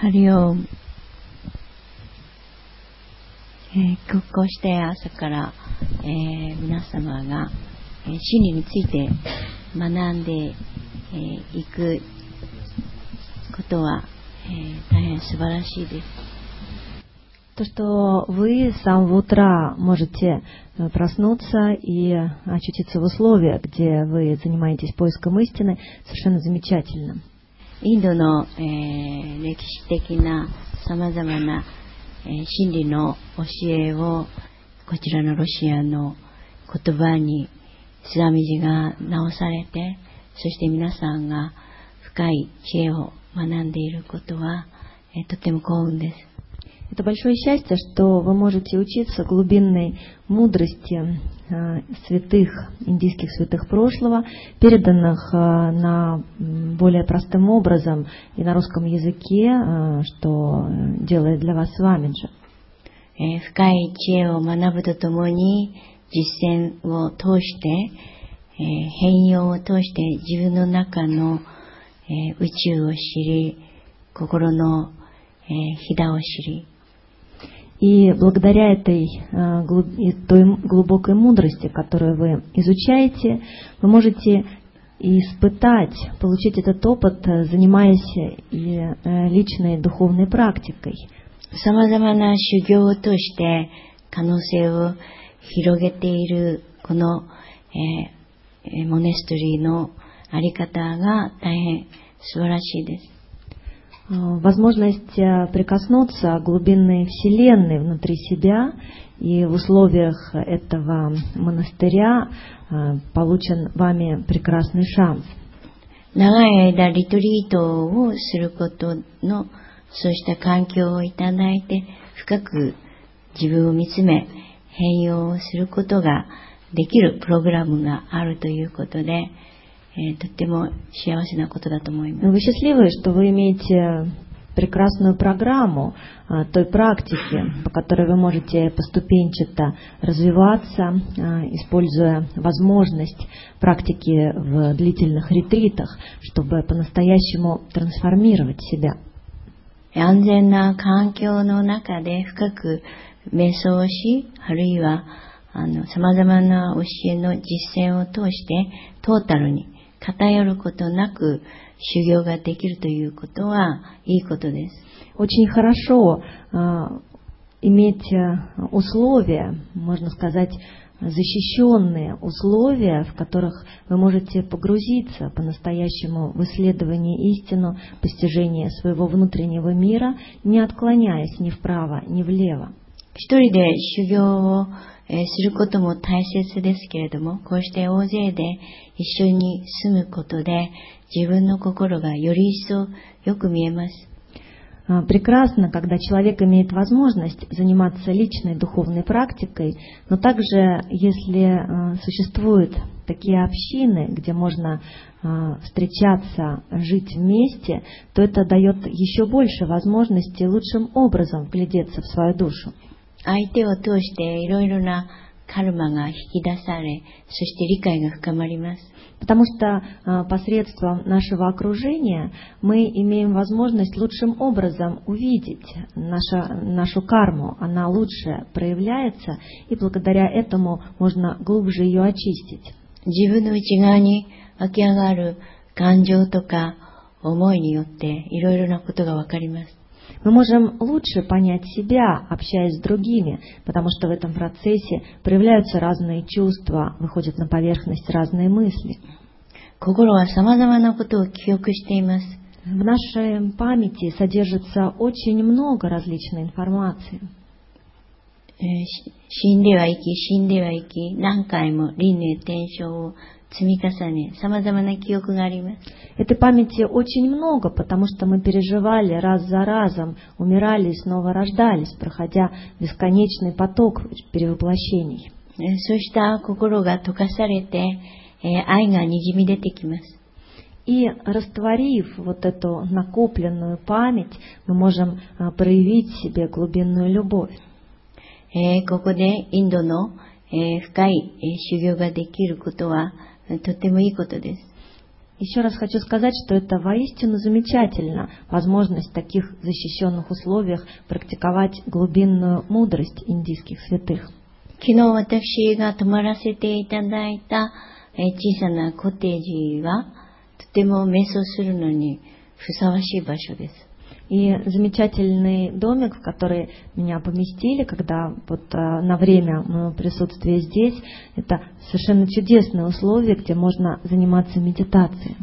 ハリオーえーこうして朝から、えー皆様が、えー真理について学んでい、えーいくことは、えー大変素晴らしいです。 То, что вы с самого утра можете э, проснуться и очутиться в условиях, где вы занимаетесь поиском истины, совершенно замечательно. インドの、えー歴史的な様々な、えー真理の教えをこちらのロシアの言葉にスラミジが直されてそして皆さんが深い知恵を学んでいることは、えーとても幸運です。Это большое счастье, что вы можете учиться глубинной мудрости э, святых, индийских святых прошлого, переданных э, на м, более простым образом и на русском языке, э, что э, делает для вас Свамиджи. えー深い知恵を学ぶとともに実践を通して、えー変容を通して自分の中の、えー宇宙を知り心の、えーひだを知り и благодаря этой э, той глубокой мудрости, которую вы изучаете, вы можете испытать, получить этот опыт, э, занимаясь э, личной духовной практикой. さまざまな修行として可能性を広げているこの、えー、モネストリーのあり方が大変素晴らしいです。Э, Возможность э, прикоснуться к глубинной вселенной внутри себя и в условиях этого монастыря э, получен вами прекрасный шанс. 長い間リトリートをすることのそうした環境をいただいて深く自分を見つめ変容をすることができるプログラムがあるということで、えー とっても幸せなことだと思います。 Вы счастливы, что вы имеете прекрасную программу а, той практики, по которой вы можете поступенчато развиваться, а, используя возможность практики в длительных ретритах, чтобы по-настоящему трансформировать себя. 安全な環境の中で深く瞑想をし、あるいはあの様々な教えの実践を通してトータルに 偏ることなく修行ができるということはいいことです。 Очень хорошо а, иметь а, условия, можно сказать, защищенные условия, в которых вы можете погрузиться по-настоящему в исследование истину, постижение своего внутреннего мира, не отклоняясь ни вправо, ни влево. 一人で修行を、えーすることも大切ですけれども、こうして大勢で一緒に住むことで自分の心がより一層よく見えます。 А, Прекрасно, когда человек имеет возможность заниматься личной духовной практикой, но также, если а, существуют такие общины, где можно а, встречаться, жить вместе, то это дает еще больше возможностей лучшим образом вглядеться в свою душу. 相手を通していろいろなカルマが引き出され、そして理解が深まります。 Потому что а, посредством нашего окружения мы имеем возможность лучшим образом увидеть наша, нашу карму. Она лучше проявляется, и благодаря этому можно глубже ее очистить. 自分の内側に湧き上がる感情とか思いによっていろいろなことがわかります。 Мы можем лучше понять себя, общаясь с другими, потому что в этом процессе проявляются разные чувства, выходят на поверхность разные мысли. 心は様々なことを記憶しています。 В нашей памяти содержится очень много различной информации. えーし死んでは生き、死んでは生き、何回も輪廻転生を Этой памяти очень много, потому что мы переживали раз за разом, умирали и снова рождались, проходя бесконечный поток перевоплощений. И растворив вот эту накопленную память, мы можем а, проявить себе глубинную любовь. とてもいいことです。 Еще раз хочу сказать, что это воистину замечательно, возможность в таких защищенных условиях практиковать глубинную мудрость индийских святых. 昨日私が泊まらせていただいたえー小さなコテージはとても瞑想するのにふさわしい場所です。 И замечательный домик, в который меня поместили, когда вот а, на время моего присутствия здесь, это совершенно чудесные условия, где можно заниматься медитацией.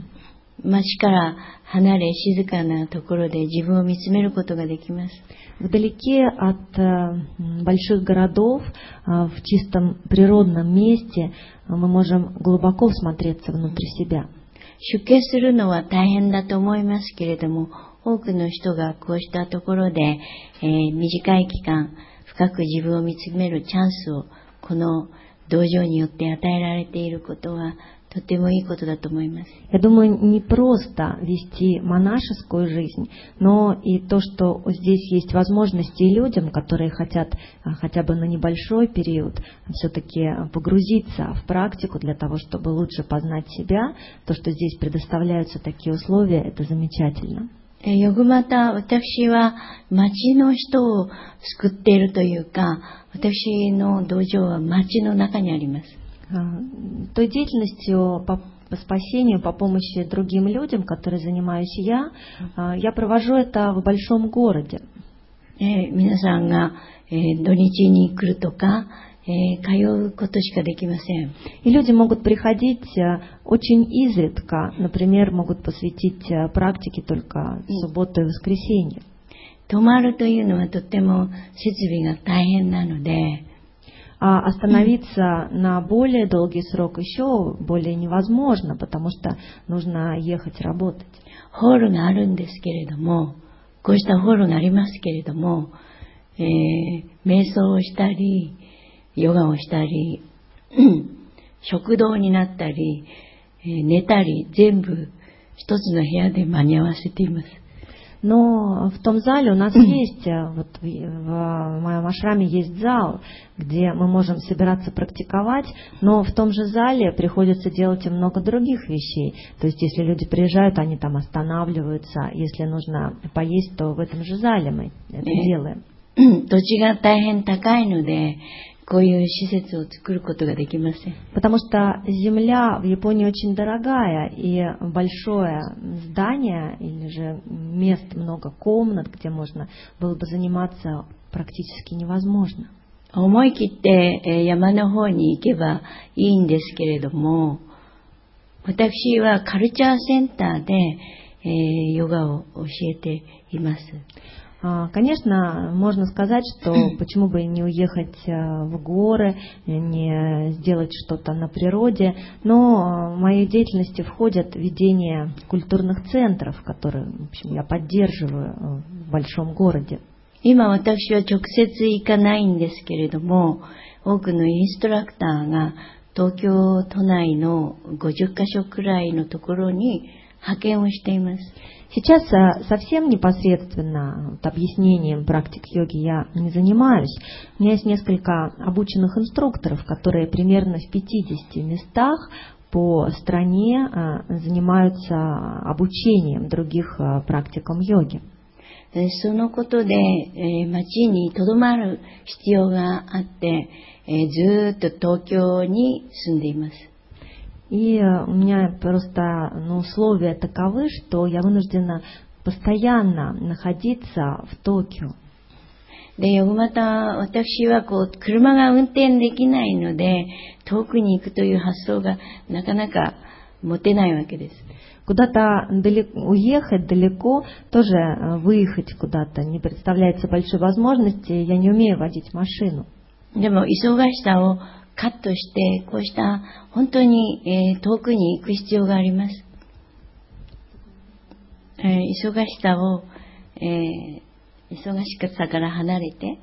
街から離れ静かなところで自分を見つめることができます。 Вдалеке от э, м, больших городов, а, в чистом природном месте, а, мы можем глубоко всмотреться внутрь себя. 出家するのは大変だと思いますけれども、 多くの人がこうしたところで、えー短い期間、深く自分を見つめるチャンスを、この道場によって与えられていることは、とてもいいことだと思います。 Я думаю, не просто вести монашескую жизнь, но и то, что здесь есть возможности и людям, которые хотят а, хотя бы на небольшой период все-таки погрузиться в практику для того, чтобы лучше познать себя, то, что здесь предоставляются такие условия, это замечательно. えよぐまた私は町の人を救っているというか、私の道場は町の中にあります。той деятельностью по спасению, по помощи другим людям, которые занимаюсь я, я провожу это в большом городе. え皆さんが、え土日に来るとか、えー通うことしかできません。 И люди могут приходить э, очень изредка, например, могут посвятить э, практике только субботу и воскресенье. 泊まるというのはとっても設備が大変なので、 А остановиться на более долгий срок еще более невозможно, потому что нужно ехать работать. ホールがあるんですけれども、こうしたホールがありますけれども、えー瞑想をしたり、 ヨガをしたり、うん食堂になったり、えー寝たり、全部一つの部屋で間に合わせています。 Но в том зале у нас есть, э, вот в, в моем ашраме есть зал, где мы можем собираться практиковать, но в том же зале приходится делать и много других вещей. То есть если люди приезжают, они там останавливаются, если нужно поесть, то в этом же зале мы это Э. делаем. うん土地が大変高いので、 こういう施設を作ることができません。 Потому что земля в Японии очень дорогая, и большое здание или же мест, много комнат, где можно было бы заниматься, практически невозможно. 思い切ってえー山の方に行けばいいんですけれども、私はカルチャーセンターで、えーヨガを教えています。 А, Конечно, можно сказать, что почему бы и не уехать э, в горы, э, не сделать что-то на природе, но э, в моей деятельности входят ведение культурных центров, которые в общем, я поддерживаю э, в большом городе. 今私は直接行かないんですけれども、多くのインストラクターが東京都内の50カ所くらいのところに派遣をしています。 Сейчас э, совсем непосредственно вот, объяснением практик йоги я не занимаюсь. У меня есть несколько обученных инструкторов, которые примерно в 50 местах по стране э, занимаются обучением других э, практикам йоги. そのことで、えー、町にとどまる必要があって、えー、ずっと東京に住んでいます。И э, у меня просто ну, условия таковы, что я вынуждена постоянно находиться в Токио. で、よぐまた私はこう、車が運転できないので、遠くに行くという発想がなかなか持てないわけです。 Куда-то далеко, уехать далеко, тоже э, выехать куда-то не представляется большой возможности. Я не умею водить машину. でも、忙しさを カットして、こうした本当に、え遠くに行く必要があります。え忙しさを、え忙しさから離れて、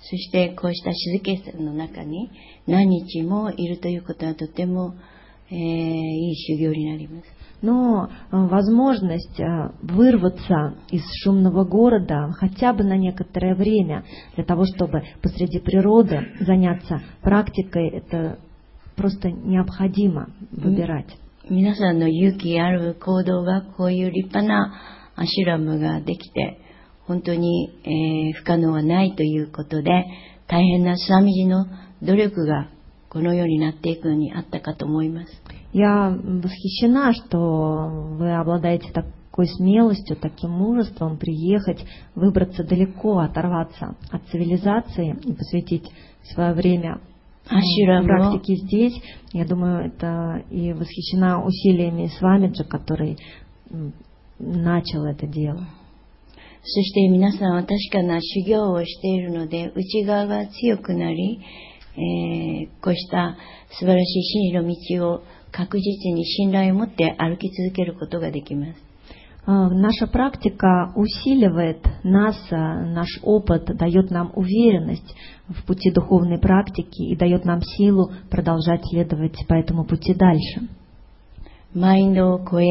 そしてこうした静けさの中に何日もいるということはとても、えいい修行になります。Но э, возможность э, вырваться из шумного города хотя бы на некоторое время для того, чтобы посреди природы заняться практикой, это просто необходимо выбирать. 皆さんの勇気ある行動がこういう立派なアシュラムができて、本当に、えー不可能はないということで、大変なスワミジの努力がこのようになっていくのにあったかと思います。 Я восхищена, что вы обладаете такой смелостью, таким мужеством приехать, выбраться далеко, оторваться от цивилизации и посвятить свое время アシュラムを практике здесь. Я думаю, это и восхищена усилиями Свамиджа, который м, начал это дело. そして皆さんは確かな修行をしているので、内側が強くなり、えーこうした素晴らしい真理の道を 確実に信頼を持って歩き続けることができます。 А, Наша практика усиливает нас, а, наш опыт дает нам уверенность в пути духовной практики и дает нам силу продолжать следовать по этому пути дальше. マインドを超え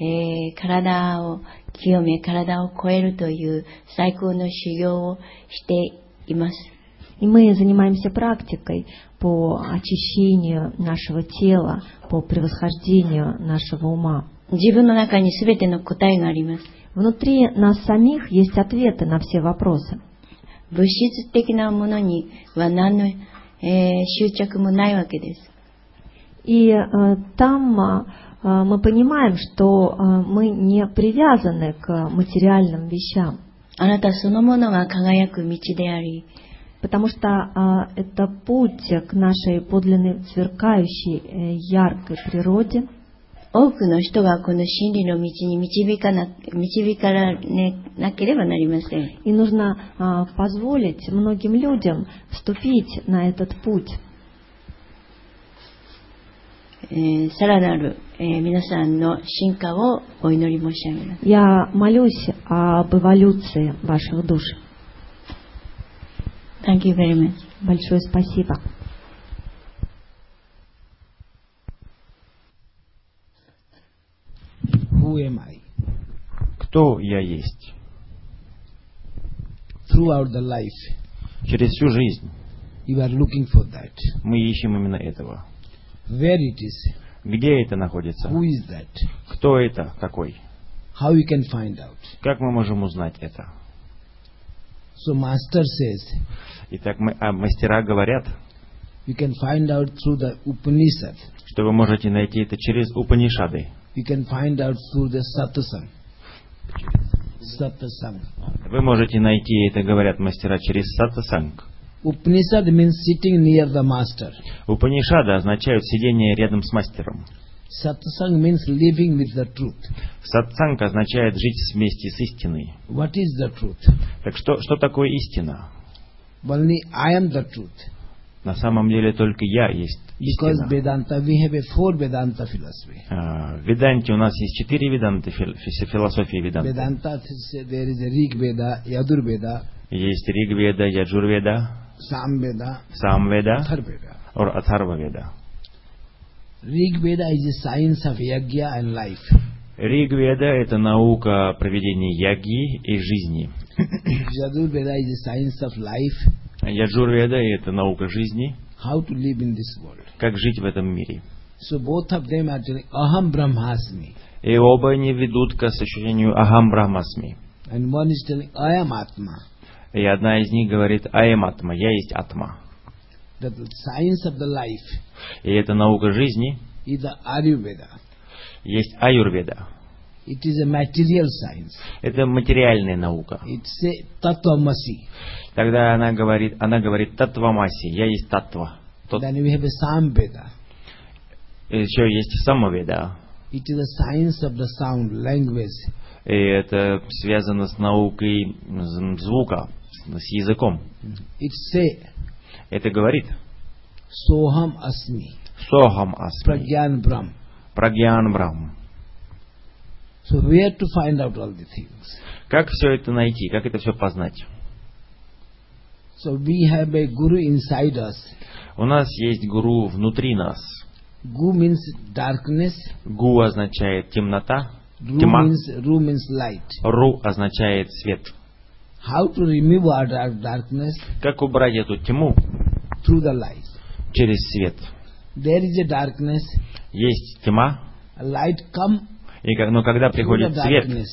えー体を清め、体を超えるという最高の修行をしています。 И мы занимаемся практикой по очищению нашего тела, по превосхождению нашего ума. 自分の中に全ての答えがあります。 Внутри нас самих есть ответы на все вопросы. 物質的なものには何の、えー執着もないわけです。 И э, там а, а, мы понимаем, что а, мы не привязаны к материальным вещам, あなたそのものが輝く道であり、 потому что а, это путь к нашей подлинной сверкающей э, яркой природе. 多くの人がこの真理の道に導かな、導かれなければなりません。 И нужно а, позволить многим людям вступить на этот путь. えーさらなる、えー皆さんの進化をお祈り申し上げます。 Я молюсь об эволюции ваших душ. Thank you very much. Большое спасибо. Who am I? Кто я есть? Throughout the life, Через всю жизнь you are looking for that. мы ищем именно этого. Where it is, Где это находится? who is that, Кто это? Какой? how we can find out. Как мы можем узнать это? So Master says, Итак, мы, а мастера говорят, you can find out through the Upanishad. что вы можете найти это через Упанишады. You can find out through the Satsang. Satsang. Вы можете найти это, говорят мастера, через сатсанг. Upanishad means sitting near the master. Упанишады означают сидение рядом с мастером. Satsang means living with the truth. Сатсанг означает жить вместе с истиной. What is the truth? Так что, что такое истина? Only I am the truth. На самом деле только я есть Because истина. Vedanta, we have a four Vedanta philosophy. А, В Веданте у нас есть четыре веданты, фил- фи- философии веданты. Vedanta there is a Rig Veda, Yadur Veda, Есть Ригведа, Яджурведа, Самведа, or Атхарваведа. Rig Veda is a science of yajna and life. Ригведа – это наука проведения яги и жизни. Yadur Veda is a science of life, Яджурведа – это наука жизни, how to live in this world. как жить в этом мире. So both of them are Aham Brahmasmi. И оба они ведут к ощущению Ахам Брахмасми. And one is telling I am Atma. И одна из них говорит Аем Атма, я есть Атма. That the science of the life И это наука жизни, is the Ayurveda. есть Аюрведа. It is a material science. Это материальная наука. It's a Tatvamasi. Тогда она говорит, она говорит Татвамаси, я есть Татва. Тот- Then we have a Samveda. Еще есть Самаведа. It is a science of the sound, language. И это связано с наукой звука, с языком. It say Это говорит Soham Asmi. Сохам Асми, Pragyan Brahm. Прагьян Брахм. So where to find out all the things? Как все это найти, как это все познать? So we have a guru inside us. У нас есть гуру внутри нас. Gu means darkness. Гу означает темнота, Ru тьма. means Ru means light. Ру означает свет. How to remove our dark- darkness Как убрать эту тьму through the light? через свет? There is a darkness. Есть тьма, A light come И, но когда приходит свет darkness.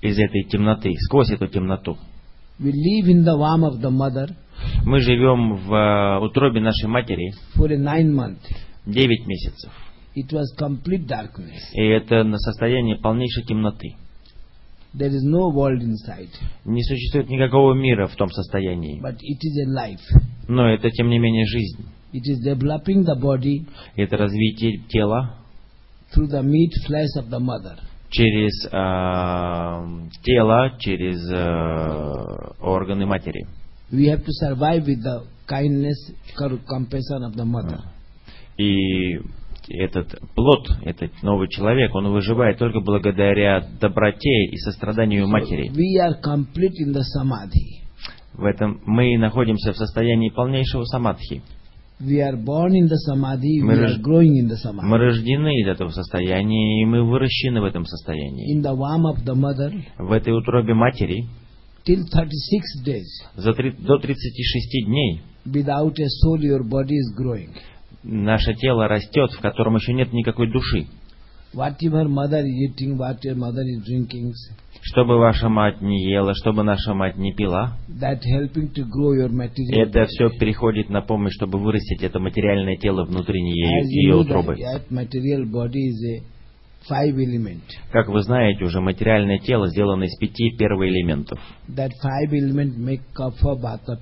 из этой темноты, сквозь эту темноту, We live in the womb of the mother мы живем в э, утробе нашей матери for nine. 9 месяцев. It was complete darkness. И это на состоянии полнейшей темноты. There is no world inside, Не существует никакого мира в том состоянии. but it is a life. Но это, тем не менее, жизнь. It is developing the body Это развитие тела through the meat flesh of the mother. через э, тело, через э, органы матери. We have to survive with the kindness, compassion of the mother. И этот плод, этот новый человек, он выживает только благодаря доброте и состраданию матери. We are complete in the samadhi. В этом мы находимся в состоянии полнейшего самадхи. We are born in the samadhi, we Мы are рож- growing in the samadhi. Мы рождены из этого состояния, и мы выращены в этом состоянии. In the womb of the mother, В этой утробе матери till 36 days, за до 36 дней without a soul, your body is growing. Наше тело растет, в котором еще нет никакой души. Whatever mother is eating, what your mother is drinking, Что бы ваша мать не ела, что бы наша мать не пила, that helping to grow your material это все переходит на помощь, чтобы вырастить это материальное тело внутри нее, ее утробы. Как вы знаете, уже материальное тело сделано из пяти первоэлементов. Vata,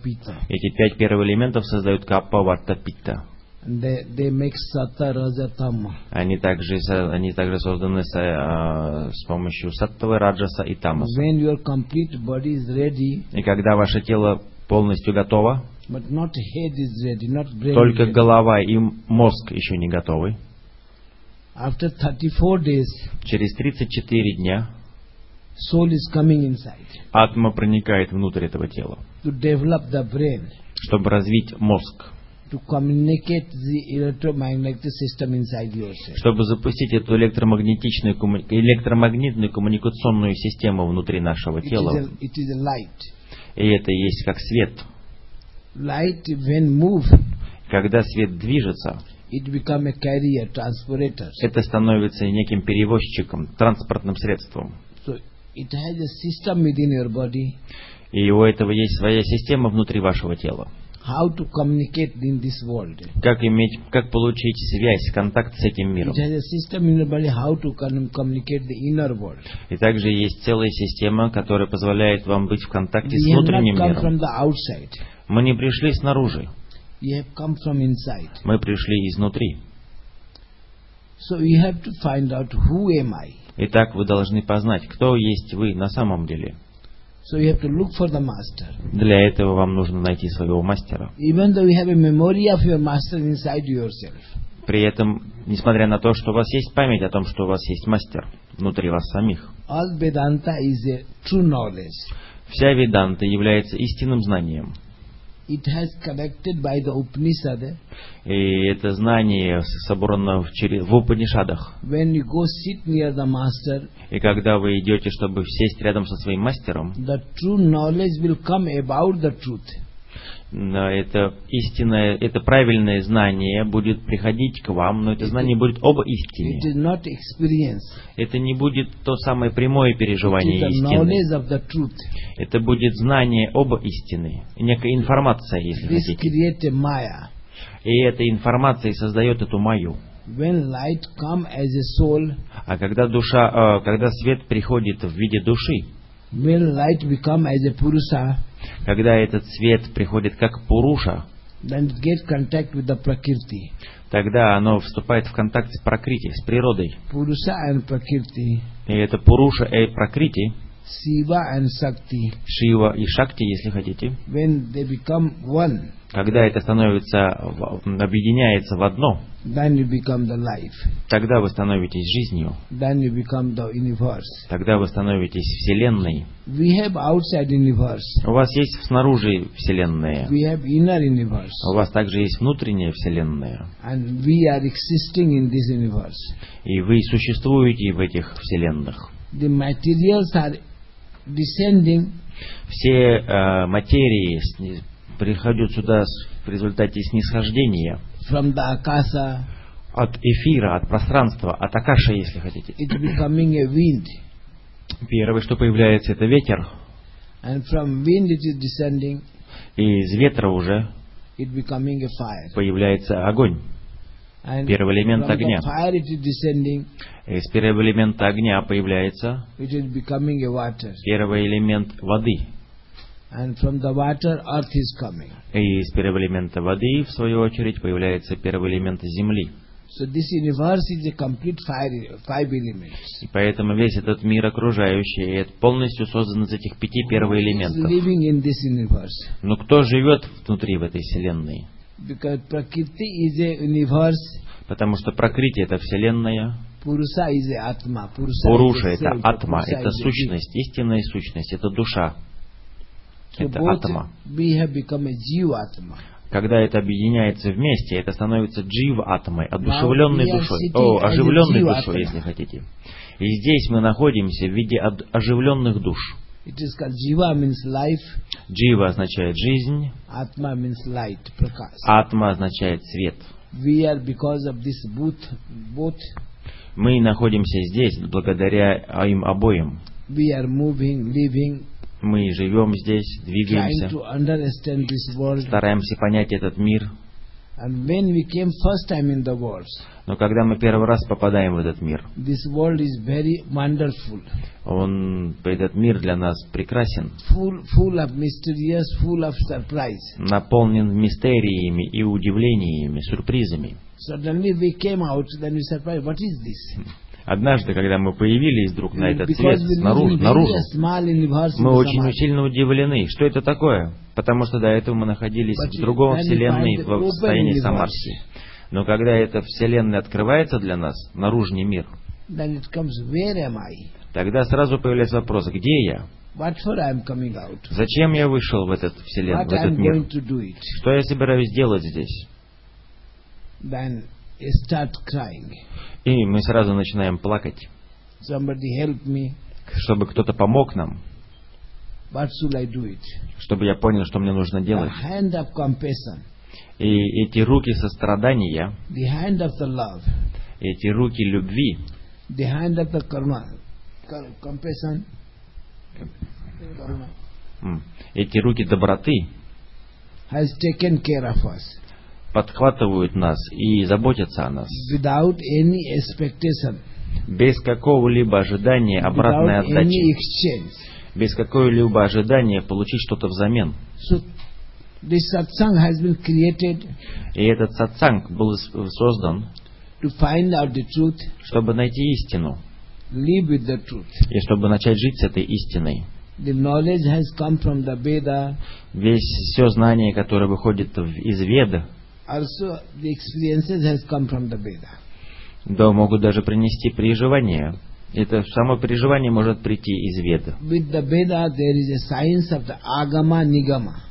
pitta. Эти пять первоэлементов создают каппа, ватта, питта. They, they make. Они также, они также созданы со- а, с помощью саттвы, раджаса и тамаса. When your complete body is ready, И когда ваше тело полностью готово, but not head is ready, not brain только голова и мозг еще не готовы, After 34 days, через 34 дня soul is coming inside атма проникает внутрь этого тела, to develop the brain, чтобы развить мозг, to communicate the electromagnetic system inside yourself. чтобы запустить эту электромагнетичную, электромагнитную коммуникационную систему внутри нашего It is, тела. a, it is a light. И это есть как свет. Light, when move, Когда свет движется, it become a carrier, transporter. это становится неким перевозчиком, транспортным средством. So it has a system within your body И у этого есть своя система внутри вашего тела. How to communicate in this world. Как иметь, как получить связь, контакт с этим миром. It has a system in your body how to communicate the inner world. И также есть целая система, которая позволяет вам быть в контакте с внутренним миром. from the outside. Мы не пришли снаружи, We have come from inside. мы пришли изнутри. So we have to find out who am I. Итак, вы должны познать, кто есть вы на самом деле. So you have to look for the master. Для этого вам нужно найти своего мастера. Even though you have a memory of your master inside yourself, При этом, несмотря на то, что у вас есть память о том, что у вас есть мастер внутри вас самих, all Vedanta is a true knowledge. вся веданта является истинным знанием. It has connected by the Upanishad. И это знание собрано в, в Упанишадах. When you go sit near the master, И когда вы идете, чтобы сесть рядом со своим мастером, the true knowledge will come about the truth. Но это истинное, это правильное знание будет приходить к вам, но это знание будет об истине. Это не будет то самое прямое переживание истины. Это будет знание об истине, некая информация, если хотите. a. И эта информация создает эту. When light as a soul, А когда душа, э, когда свет приходит в виде души, когда этот свет приходит как пуруша, тогда оно вступает в контакт с пракрити, с природой. И это пуруша и пракрити, Siva and Shakti, Шива и Шакти, если хотите, when they become one, когда это становится, объединяется в одно, then you become the life. тогда вы становитесь жизнью, Then you become the universe. тогда вы становитесь Вселенной. We have outside universe. У вас есть снаружи Вселенная, We have inner universe. у вас также есть внутренняя Вселенная. And we are existing in this universe. И вы существуете в этих Вселенных. The materials are descending Все э, материи сни- приходят сюда в результате снисхождения from the akasa, от эфира, от пространства, от акаши, если хотите. it becoming a wind. Первое, что появляется, это ветер. And from wind it is descending, И из ветра уже it becoming a fire. появляется огонь. Первый элемент огня. Из первого элемента огня появляется первый элемент воды. And from the water earth is coming. И из первого элемента воды, в свою очередь, появляется первый элемент земли. So this universe is a complete fire, five elements. И поэтому весь этот мир окружающий полностью создан из этих пяти this universe. Но кто живет внутри в этой вселенной? Because Prakriti is a universe, Потому что прокрытие это вселенная, Пуруша это атма, Purusa это сущность, истинная сущность, это душа, это атма. Когда это объединяется вместе, это становится джив атомой, одушевленной душой, о, оживленной душой, если хотите. И здесь мы находимся в виде оживленных душ. It is called Jiva means life, Джива означает жизнь, Atma means light, Prakash. атма означает свет. We are because of this both, both Мы находимся здесь благодаря им обоим. we are moving, living, Мы живем здесь, двигаемся, to understand this world. стараемся понять этот мир. Но когда мы первый раз попадаем в этот мир, this world is very wonderful, он, этот мир для нас прекрасен, full, full of mysterious, full of surprise. наполнен мистериями и удивлениями, сюрпризами. Suddenly we came out, then we surprised, what is this? Однажды, когда мы появились вдруг на этот Because свет, снаружи, наружу, мы очень сильно удивлены. Что это такое? Потому что до этого мы находились в другом вселенной, в состоянии Самарски. Но когда эта вселенная открывается для нас, наружный мир, тогда сразу появляется вопрос, где я? Зачем я вышел в этот вселенную, в этот мир? Что я собираюсь делать здесь? Start crying. И мы сразу начинаем плакать, Somebody help me. чтобы кто-то помог нам, What should I do it? чтобы я понял, что мне нужно The делать. hand of compassion, И эти руки сострадания, the hand of the love, эти руки любви, the hand of the karma, Kar- compassion, karma, эти руки доброты has taken care of us подхватывают нас и заботятся о нас. without any expectation, Без какого-либо ожидания обратной without any отдачи. exchange. Без какого-либо ожидания получить что-то взамен. So this satsang has been created И этот сатсанг был создан, to find out the truth, чтобы найти истину. live with the truth. И чтобы начать жить с этой истиной. The knowledge has come from the Veda, Весь все знание, которое выходит из Веда, also the experiences has come from the Veda. да, могут даже принести переживание. Это само переживание может прийти из Веда. With the Veda there is a science of the Agama Nigama.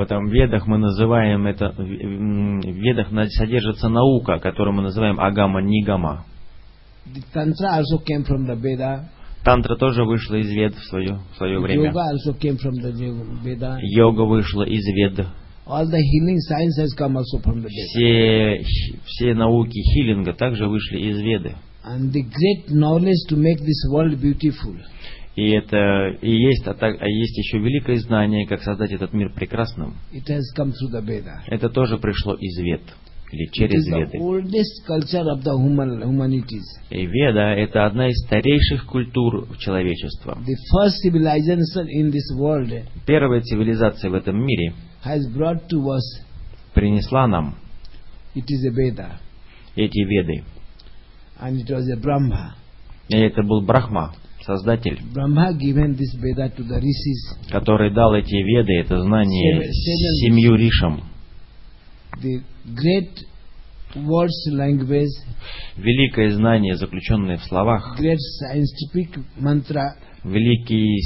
Потом в Ведах мы называем это, в Ведах содержится наука, которую мы называем Агама-Нигама. The Tantra also came from the Veda. Тантра тоже вышла из Вед в свое, в свое время. Йога вышла из Вед. All the healing science has come also from the Veda. Все, все науки хилинга также вышли из Веды. And the great knowledge to make this world beautiful. И это и есть, а, так- а есть еще великое знание, как создать этот мир прекрасным. It has come through the Veda. Это тоже пришло из Вед, или через Веды. human. И Веда – это одна из старейших культур человечества. Первая цивилизация в этом мире has brought to us, принесла нам it is a Veda. эти Веды. And it was a Brahma. И это был Брахма, создатель, Brahma given this Veda to the rishis. который дал эти Веды, это знание Seven- семью ришам. The great words language, Великое знание, заключенное в словах, great scientific mantra великие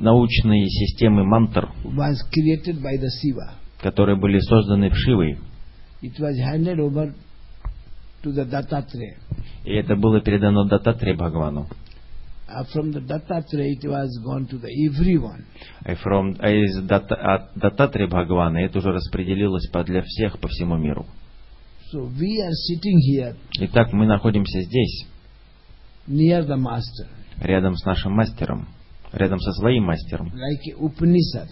научные системы мантр, которые были созданы в Шивой. И это было передано Дататре Бхагавану. Uh, from the Dattatreya it was gone to the everyone. И from- а из Дататре Бхагавана это уже распределилось для всех по всему миру. So we are sitting here Итак, мы находимся здесь, near the master, рядом с нашим мастером, рядом со своим мастером, like a Upanishad,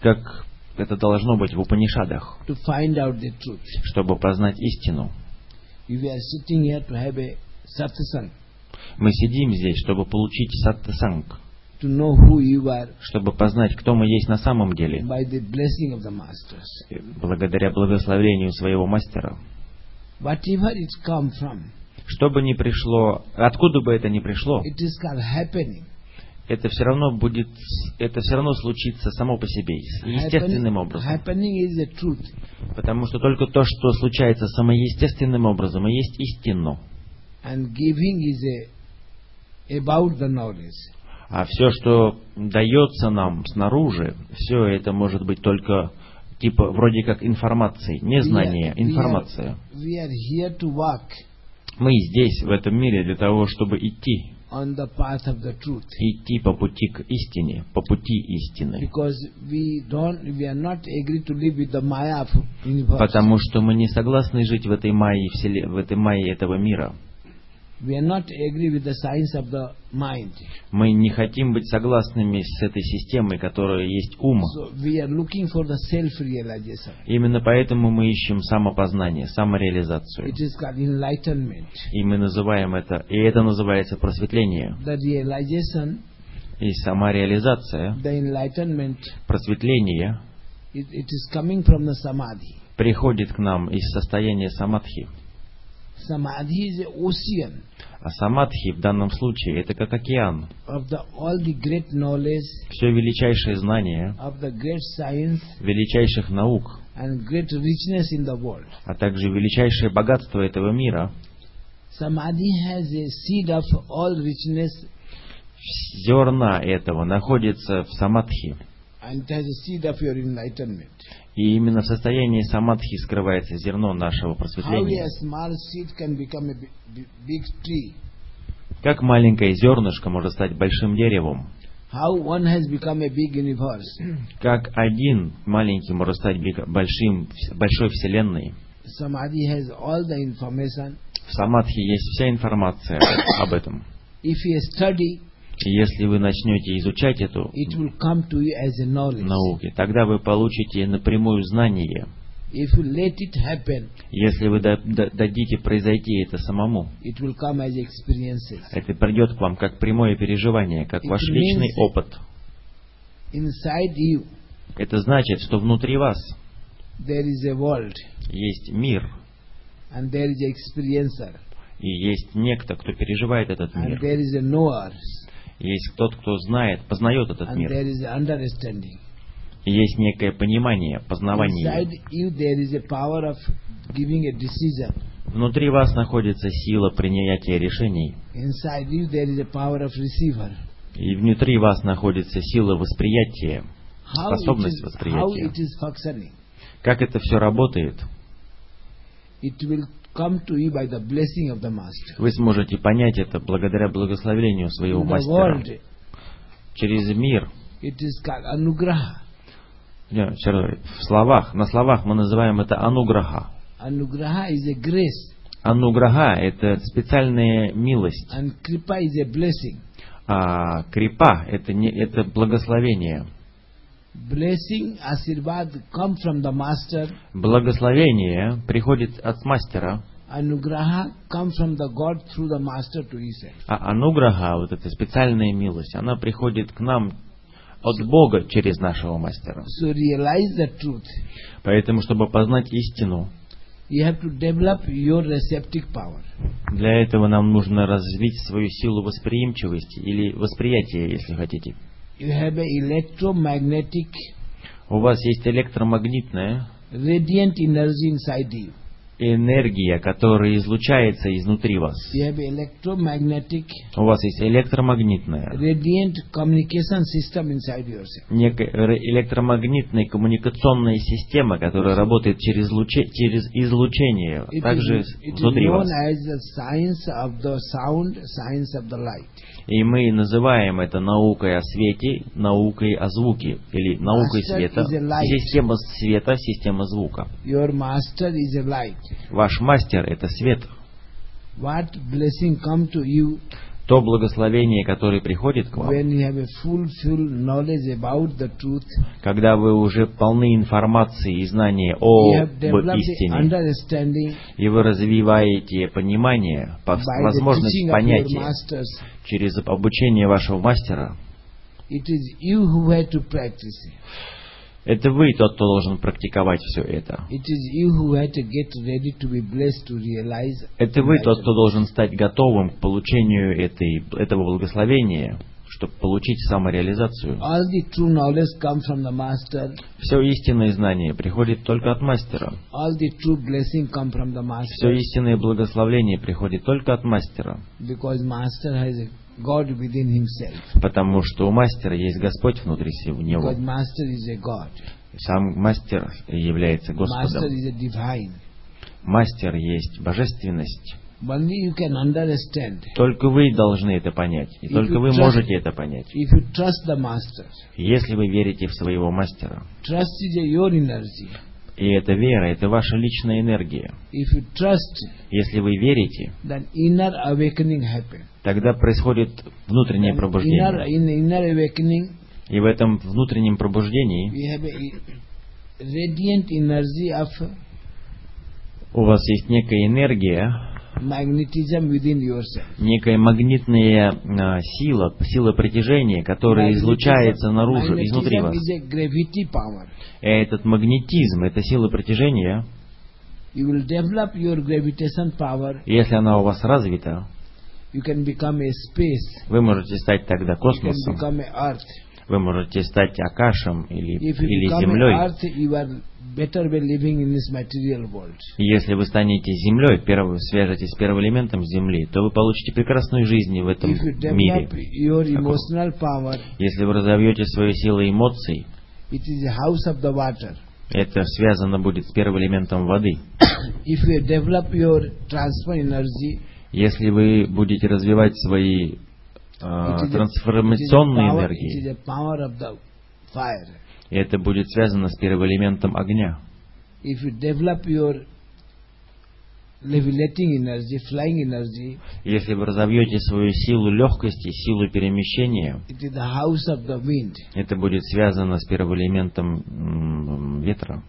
как это должно быть в Упанишадах, to find out the truth. чтобы познать истину. We are sitting here to have a satsang, Мы сидим здесь, чтобы получить саттасанг, to know who you are чтобы познать, кто мы есть на самом деле, by the blessing of the masters. благодаря благословению своего мастера. Whatever it come from, Что бы ни пришло, откуда бы это ни пришло, это все равно будет, это все равно случится само по себе, естественным образом. Потому что только то, что случается самоестественным образом, и есть knowledge. А все, что дается нам снаружи, все это может быть только типа вроде как информацией, не знание, We are- информация. We are to walk Мы здесь, в этом мире, для того, чтобы идти, идти по пути к истине, по пути истины. Потому что мы не согласны жить в этой майе, в этой майе этого мира. Мы не хотим быть согласными с этой системой, которая есть ум. Именно поэтому мы ищем самопознание, самореализацию. И мы называем это, и это называется просветление. И самореализация, the enlightenment, просветление приходит к нам из состояния самадхи. Samadhi is an ocean А самадхи в данном случае это как океан. of the all the great knowledge, Все величайшее знание, of the great science величайших наук, and great richness in the world. а также величайшее богатство этого мира, Samadhi has a seed of all richness зерна этого находится в самадхи. And it has a seed of your enlightenment. И именно в состоянии самадхи скрывается зерно нашего просветления. a small seed can become a big, big- big tree. Как маленькое зернышко может стать большим деревом? Как один маленький может стать большим, большой вселенной? В самадхи есть вся информация об этом. If you study, И если вы начнете изучать эту науки, тогда вы получите напрямую знание. Если вы да- да- дадите произойти это самому, это придет к вам как прямое переживание, как ваш личный опыт. Это значит, что внутри вас есть мир, и есть некто, кто переживает этот мир. Есть тот, кто знает, познает этот мир. И есть некое понимание, познавание. Внутри вас находится сила принятия решений. И внутри вас находится сила восприятия, способность восприятия. Как это все работает, It will come to you by the blessing of the Master. вы сможете понять это благодаря благословению своего In мастера. world, Через мир, it is called anugraha. В словах, на словах мы называем это ануграха. Anugraha is a grace Ануграха – это специальная милость, and kripa is a blessing. а крипа – это, не, это благословение. Благословение приходит от мастера, а ануграха, вот эта специальная милость, она приходит к нам от Бога через нашего мастера. So realize the truth. Поэтому, чтобы познать истину, You have to develop your receptive power. для этого нам нужно развить свою силу восприимчивости или восприятия, если хотите. You have electromagnetic У вас есть электромагнитная radiant energy inside you. энергия, которая излучается изнутри вас. You have electromagnetic У вас есть электромагнитная, radiant communication system inside yourself. некая электромагнитная коммуникационная система, которая работает через, луче- через излучение, It также is, it is внутри known вас. as the science of the sound, science of the light. И мы называем это наукой о свете, наукой о звуке, или наукой света, система света, система звука. Ваш мастер – это свет. What blessing come to you То благословение, которое приходит к вам, когда вы уже полны информации и знания You о have developed the истине, и вы развиваете понимание, возможность понятия через обучение вашего мастера. Это вы тот, кто должен практиковать все это. Это вы тот, кто должен стать готовым к получению этой, этого благословения, чтобы получить самореализацию. Все истинное знание приходит только от мастера. Все истинное благословение приходит только от мастера. Потому что у мастера есть Господь внутри него. master is a God. Сам мастер является Master Господом. is a divine. Мастер есть божественность. Только вы должны это понять. И только вы можете это понять. Если вы верите в своего мастера. И эта вера, это ваша личная энергия. Если вы верите, тогда происходит внутреннее пробуждение. И в этом внутреннем пробуждении у вас есть некая энергия, некая магнитная а, сила, сила притяжения, которая излучается наружу, изнутри вас. этот магнетизм, эта сила притяжения, если она у вас развита, You can become a space. вы можете стать тогда You can космосом, become a earth. вы можете стать Акашем или, If you или Землей. earth, you are better by living in this material world. Если вы станете Землей, перво- свяжетесь с первым элементом Земли, то вы получите прекрасную жизнь в этом If you мире. develop your emotional power, Если вы разовьете свою силу эмоций, it is a house of the water. это связано будет с первым элементом воды. If you develop your transfer energy, Если вы будете развивать свои a трансформационные энергии, fire. это будет связано с первым элементом огня. Energy, energy, Если вы разовьете свою силу легкости, силу перемещения, это будет связано с первым элементом ветра.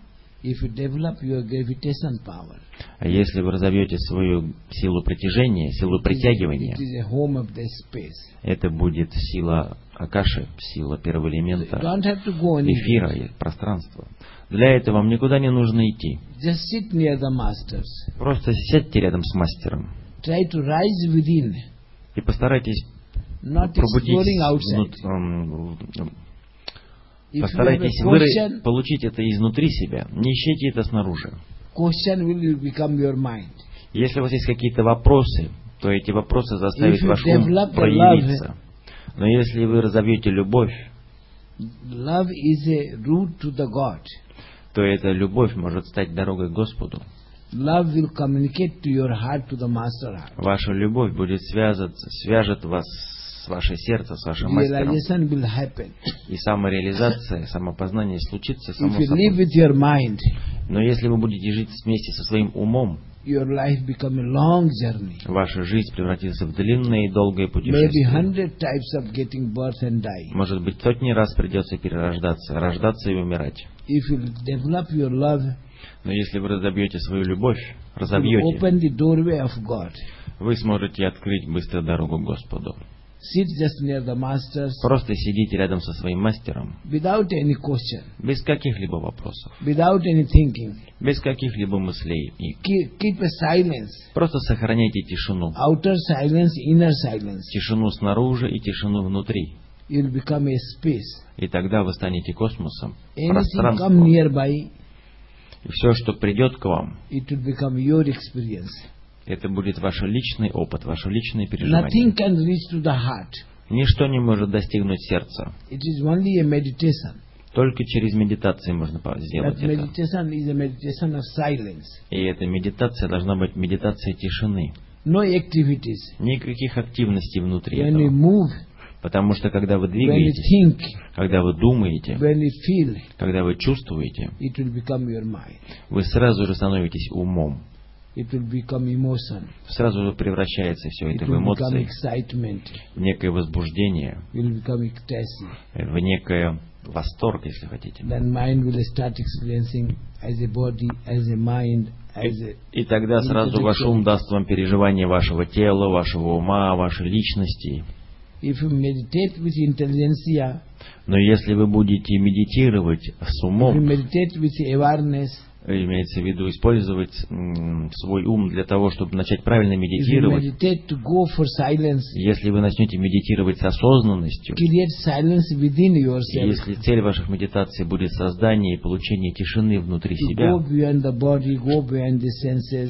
If you develop your gravitation power, А если вы разовьете свою силу притяжения, силу притягивания, it is a home of the space. это будет сила Акаши, сила первого элемента эфира и пространства. Для этого вам никуда не нужно идти. Just sit near the masters. Просто сядьте рядом с мастером Try to rise within, и постарайтесь not пробудить, постарайтесь выра- получить это изнутри себя, не ищите это снаружи. Если у вас есть какие-то вопросы, то эти вопросы заставят ваш ум проявиться. Но если вы разовьете любовь, Love is a route to the God. то эта любовь может стать дорогой к Господу. Love will communicate to your heart, to the master heart. Ваша любовь будет связаться, свяжет вас с ваше сердце, с вашим мастером. И самореализация, самопознание случится само собой. Но если вы будете жить вместе со своим умом, your life become a long journey. ваша жизнь превратится в длинное и долгое путешествие. hundred types of getting birth and die. Может быть, сотни раз придется перерождаться, рождаться и умирать. If you develop your love, Но если вы разобьете свою любовь, разобьете, open the doorway of God. вы сможете открыть быстро дорогу Господу. Sit just near the masters Просто сидите рядом со своим мастером, without any question, без каких-либо вопросов, without any thinking. без каких-либо мыслей. И Keep, keep a silence. просто сохраняйте тишину. Outer silence, inner silence. Тишину снаружи и тишину внутри. You'll become a space. И тогда вы станете космосом, Anything come пространством. nearby, И все, что придет к вам, it will become your experience. Это будет ваш личный опыт, ваше личное переживание. Ничто не может достигнуть сердца. Только через медитацию можно сделать это. И эта медитация должна быть медитацией тишины. No activities. Никаких активностей внутри When этого. move, Потому что когда вы двигаетесь, think, когда вы думаете, feel, когда вы чувствуете, вы сразу же становитесь умом. It will become emotion. сразу же превращается все It это в will become эмоции, в некое возбуждение, ecstasy. в некое восторг, если хотите. Then mind will start experiencing as a body, as a mind, as a И тогда сразу ваш ум даст вам переживание вашего тела, вашего ума, вашей личности. Но если вы будете медитировать с умом, имеется в виду использовать свой ум для того, чтобы начать правильно медитировать, если вы начнете медитировать с осознанностью, если цель ваших медитаций будет создание и получение тишины внутри себя,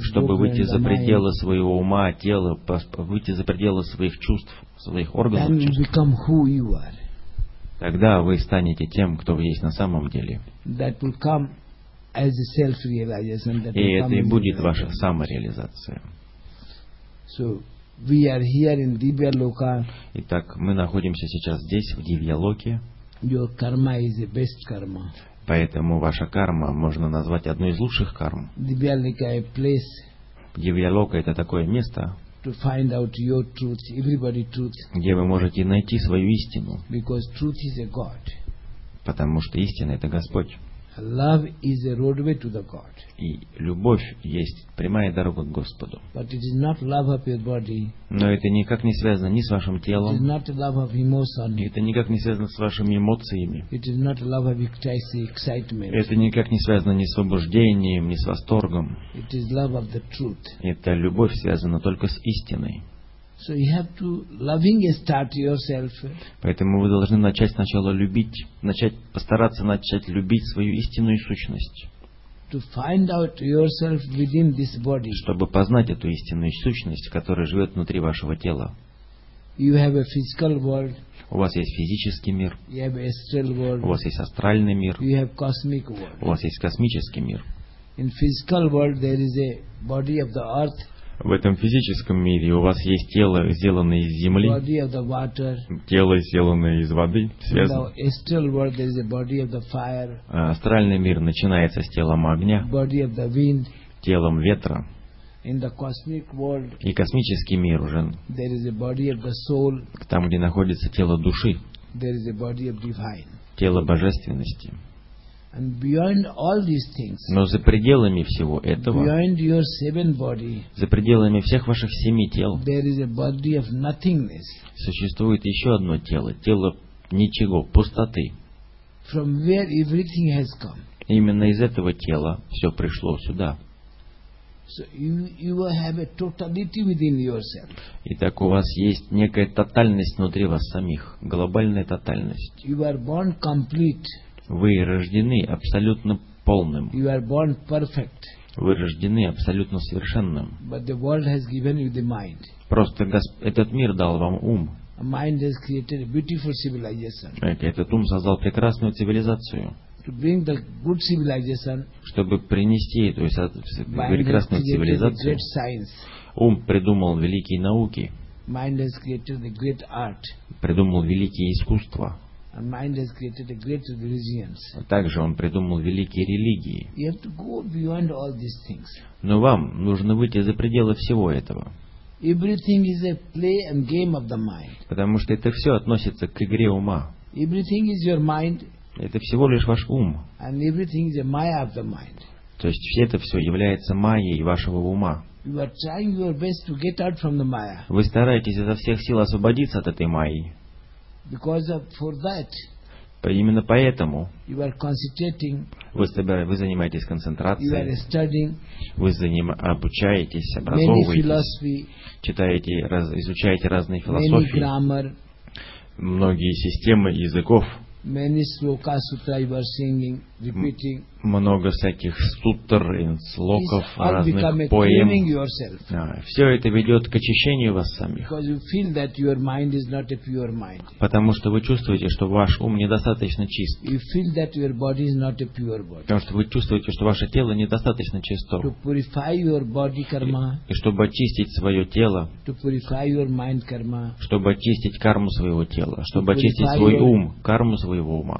чтобы выйти за пределы своего ума, тела, выйти за пределы своих чувств, своих органов чувств, тогда вы станете тем, кто вы есть на самом деле. И это и будет ваша самореализация. Итак, мы находимся сейчас здесь, в Дивьялоке, поэтому ваша карма можно назвать одной из лучших карм. Дивьялока это такое место, где вы можете найти свою истину, потому что истина это Господь. Love is a roadway to the God. И любовь есть прямая дорога к Господу. But it is not love of your body. Но это никак не связано ни с вашим It is телом, not love of emotion. это никак не связано с вашими эмоциями, It is not love of excitement. это никак не связано ни с возбуждением, ни с восторгом. It is love of the truth. Эта любовь связана только с истиной. So you have to loving start yourself. Поэтому вы должны начать сначала любить, начать постараться начать любить свою истинную сущность, to find out yourself within this body. чтобы познать эту истинную сущность, которая живет внутри вашего тела. You have a physical world, У вас есть физический мир, you have astral у world, вас есть астральный мир, you have cosmic world. у вас есть космический мир. In physical world there is a body of the earth, В этом физическом мире у вас есть тело, сделанное из земли, тело, сделанное из воды, связано. А Астральный мир начинается с телом огня, телом ветра. И космический мир уже там, где находится тело души, тело божественности. Но за пределами всего этого, за пределами всех ваших семи тел, существует еще одно тело, тело ничего, пустоты. Именно из этого тела все пришло сюда. Итак, у вас есть некая тотальность внутри вас самих, глобальная тотальность. Вы рождены абсолютно полным, You are born perfect. вы рождены абсолютно совершенным. But the world has given you the mind. Просто этот мир дал вам ум. A mind has created a beautiful civilization. Знаете, Этот ум создал прекрасную цивилизацию. To bring the good civilization, Чтобы принести эту прекрасную цивилизацию, ум придумал великие науки, Mind has created a great art. придумал великие искусства. Также он придумал великие религии. Но вам нужно выйти за пределы всего этого. Потому что это все относится к игре ума. Это всего лишь ваш ум. То есть все это все является майей вашего ума. Вы стараетесь изо всех сил освободиться от этой майи. Because of for that По- Именно поэтому you are concentrating, вы, вы занимаетесь you are концентрацией, studying вы заним- обучаетесь, образовываетесь, читаете, раз- изучаете разные философии, grammar, многие системы языков, many sloka sutra you are singing, repeating. Много всяких сутр, и слоков, разных поэм. все это ведет к очищению вас самих. Потому что вы чувствуете, что ваш ум недостаточно чист. Потому что вы чувствуете, что ваше тело недостаточно чисто. Karma, И чтобы очистить свое тело, чтобы очистить карму своего тела, чтобы очистить свой ум, карму своего ума.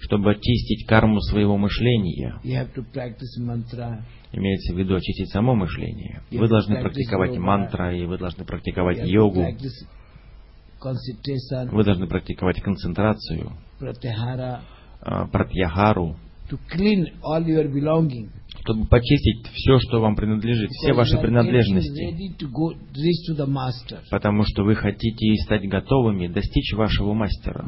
Чтобы очистить карму своего мышления, practice mantra. имеется в виду очистить само мышление, вы должны практиковать мантры, вы должны практиковать йогу, вы должны практиковать концентрацию, пратьяхару, чтобы почистить все, что вам принадлежит, все ваши принадлежности. Потому что вы хотите стать готовыми достичь вашего мастера.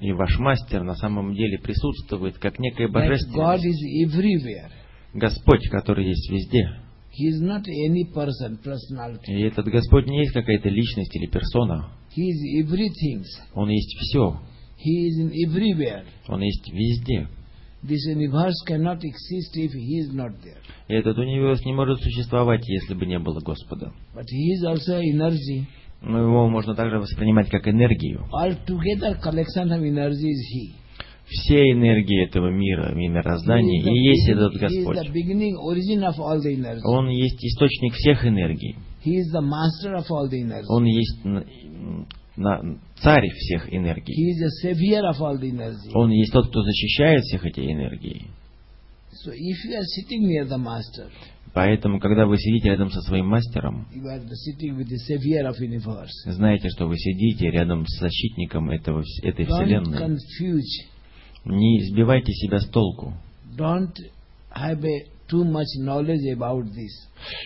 И ваш мастер на самом деле присутствует как некая божественность. Господь, который есть везде. И этот Господь не есть какая-то личность или персона. Он есть все. Он есть везде. This universe cannot exist if He is not there. Этот универс не может существовать, если бы не было Господа. But He is also energy. Но его можно также воспринимать как энергию. Altogether collection of energy is He. Все энергии этого мира, и мироздания, и есть этот Господь. Он есть источник всех энергий. Он есть на- царь всех энергий. Он есть тот, кто защищает всех эти энергии. So if you are sitting near the master, Поэтому, когда вы сидите рядом со своим мастером, знаете, что вы сидите рядом с защитником этого, этой вселенной. Не сбивайте себя с толку. Don't have a, too much knowledge about this.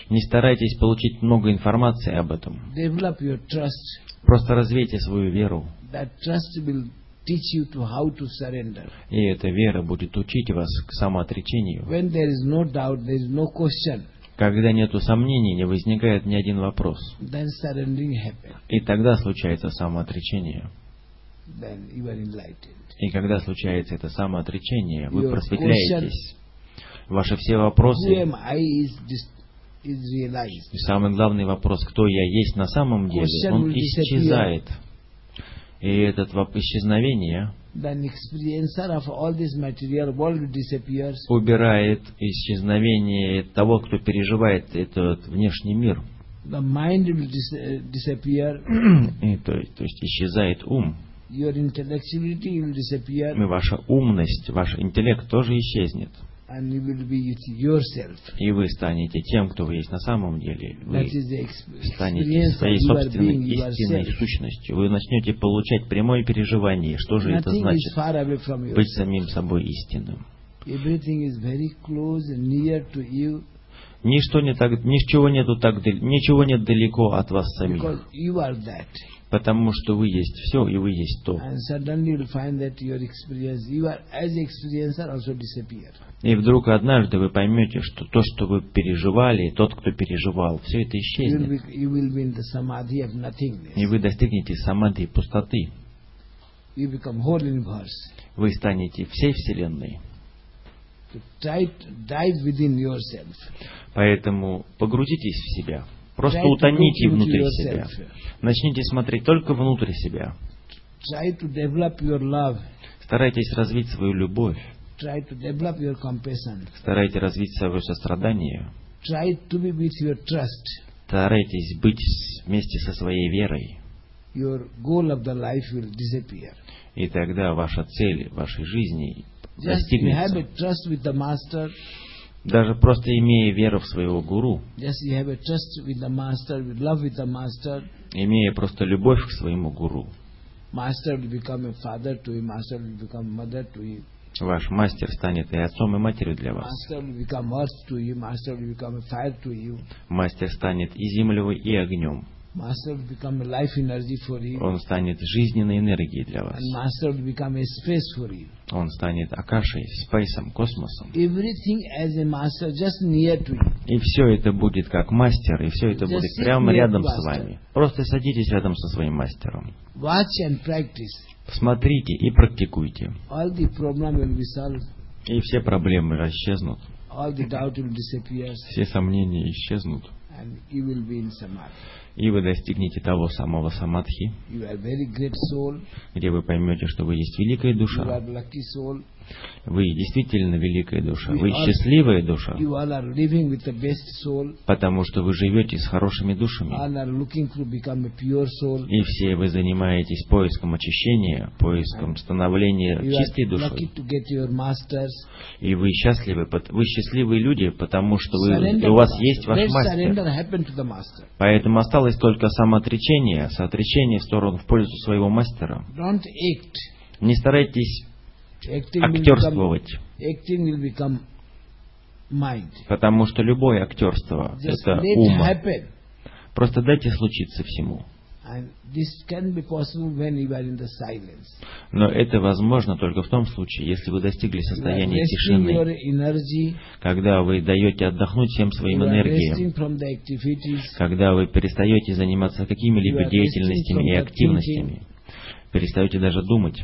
Не старайтесь получить много информации об этом. Develop your trust. Просто развейте свою веру. That trust will teach you to how to surrender. И эта вера будет учить вас к самоотречению. When there is no doubt, there is no question, Когда нету сомнений, не возникает ни один вопрос. then surrendering happens. И тогда случается самоотречение. Then you are enlightened. И когда случается это самоотречение, вы Your просветляетесь. Ваши все вопросы, и самый главный вопрос, кто я есть на самом деле, он исчезает. И воп- исчезновение убирает исчезновение того, кто переживает этот внешний мир. The mind will dis- disappear. И то, есть- то есть исчезает ум. Your intellectuality will disappear. И ваша умность, ваш интеллект тоже исчезнет. И вы станете тем, кто вы есть на самом деле. Вы станете своей собственной истинной сущностью. Вы начнете получать прямое переживание, что же это значит быть самим собой истинным. Ничто не так, ничего нету так, ничего нет далеко от вас самих, потому что вы есть все и вы есть то. И вдруг однажды вы поймете, что то, что вы переживали, тот, кто переживал, все это исчезнет. И вы достигнете самадхи пустоты. Вы станете всей Вселенной. Поэтому погрузитесь в себя. Просто утоните внутрь yourself. себя. Начните смотреть только внутрь себя. Старайтесь развить свою любовь. Старайтесь развить свое сострадание. Старайтесь быть вместе со своей верой. И тогда ваша цель вашей жизни достигнется. Даже просто имея веру в своего гуру, имея просто любовь к своему гуру, ваш мастер станет и отцом, и матерью для вас. Мастер станет и землей, и огнем. Master will become a life energy for you. Он станет жизненной энергией для вас. Он станет акашей, спейсом, космосом. Everything as a master just near to you. И все это будет как мастер, и все это будет прямо рядом с вами. Просто садитесь рядом со своим мастером. Смотрите и практикуйте. И все проблемы исчезнут. Все сомнения исчезнут. And you will be in samadhi. И вы достигнете того самого самадхи, где вы поймете, что вы есть великая душа. Вы действительно великая душа. Вы счастливая душа, потому что вы живете с хорошими душами. И все вы занимаетесь поиском очищения, поиском становления чистой душой. masters. И вы счастливы, вы счастливые люди, потому что вы, у вас есть ваш мастер. Поэтому осталось только самоотречение, соотречение в сторону в пользу своего мастера. Не старайтесь актерствовать, потому что любое актерство это ум. Просто дайте случиться всему. Но это возможно только в том случае, если вы достигли состояния тишины, когда вы даете отдохнуть всем своим энергиям, когда вы перестаете заниматься какими-либо деятельностями и активностями, перестаете даже думать,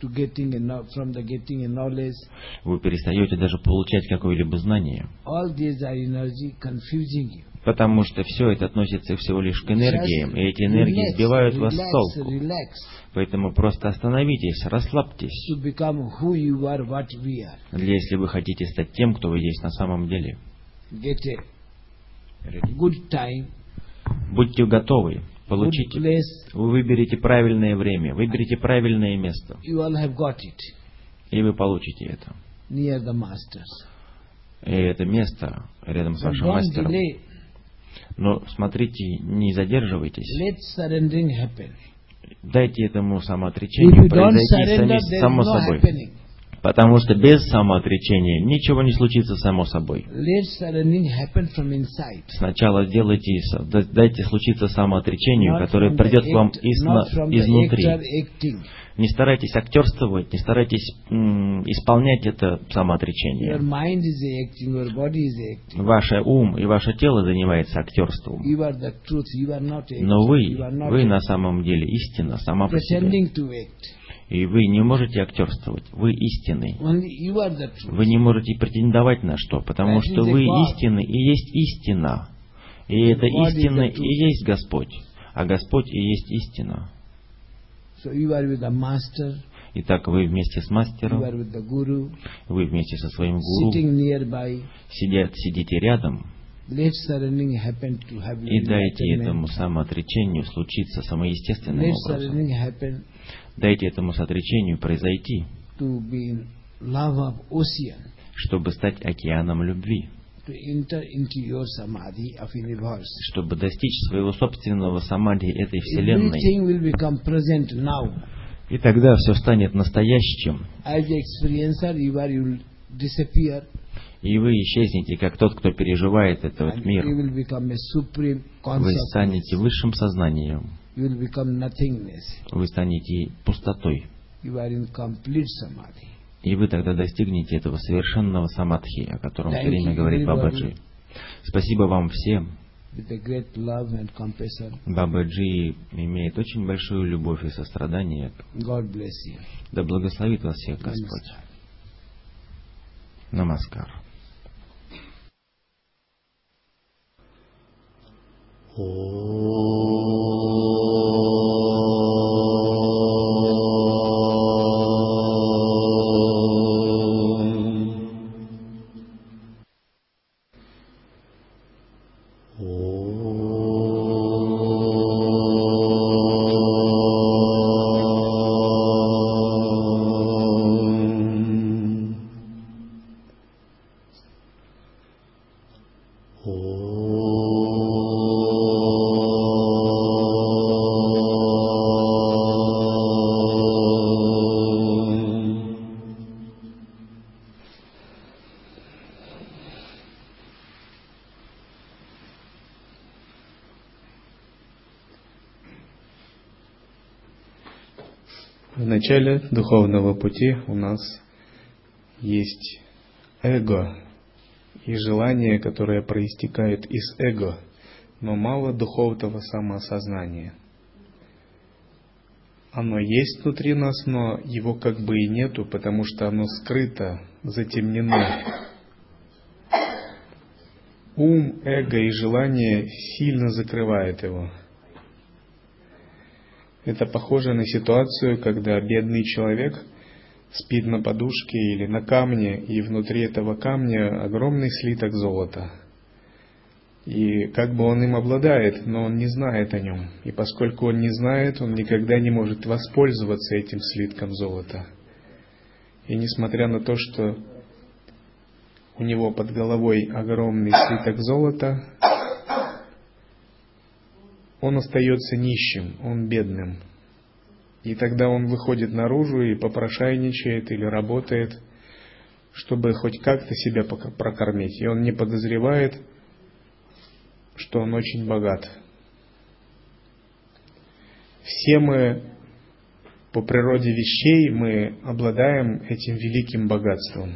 to getting a kno- from the getting a knowledge. вы перестаете даже получать какое-либо знание, All these are energy confusing you. потому что все это относится всего лишь к энергиям, и эти энергии сбивают вас с толку. Поэтому просто остановитесь, расслабьтесь, если вы хотите стать тем, кто вы есть на самом деле. Будьте готовы, получите. Вы выберете правильное время, выберите правильное место, и вы получите это. И это место рядом с вашим мастером. Но смотрите, не задерживайтесь. Дайте этому самоотречению произойти само собой. Потому что без самоотречения ничего не случится само собой. Сначала да- дайте случиться самоотречению, которое придет к вам изнутри. Не старайтесь актерствовать, не старайтесь исполнять это самоотречение. Ваш ум и ваше тело занимается актерством. Но вы, вы на самом деле истина сама по себе. И вы не можете актерствовать. Вы истинный. Вы не можете претендовать на что, потому что вы истины и есть истина. И эта God is истина и есть Господь. А Господь и есть истина. Итак, вы вместе с мастером, вы вместе со своим гуру, сидят, сидите рядом, и дайте этому самоотречению случиться самоестественным образом. Дайте этому сотречению произойти, чтобы стать океаном любви, чтобы достичь своего собственного самади этой вселенной. И тогда все станет настоящим, и вы исчезнете, как тот, кто переживает этот мир. Вы станете высшим сознанием, You will become nothingness. вы станете пустотой. You are in complete samadhi. И вы тогда достигнете этого совершенного самадхи, о котором все Thank время you, говорит. Бабаджи. Спасибо вам всем. Бабаджи имеет очень большую любовь и сострадание. Да благословит вас всех Господь. Намаскар. В начале духовного пути у нас есть эго и желание, которое проистекает из эго, но мало духовного самоосознания. Оно есть внутри нас, но его как бы и нету, потому что оно скрыто, затемнено. Ум, эго и желание сильно закрывают его. Это похоже на ситуацию, когда бедный человек спит на подушке или на камне, и внутри этого камня огромный слиток золота. И как бы он им обладает, но он не знает о нем. И поскольку он не знает, он никогда не может воспользоваться этим слитком золота. И несмотря на то, что у него под головой огромный слиток золота, он остается нищим, он бедным. И тогда он выходит наружу и попрошайничает или работает, чтобы хоть как-то себя прокормить. И он не подозревает, что он очень богат. Все мы по природе вещей мы обладаем этим великим богатством.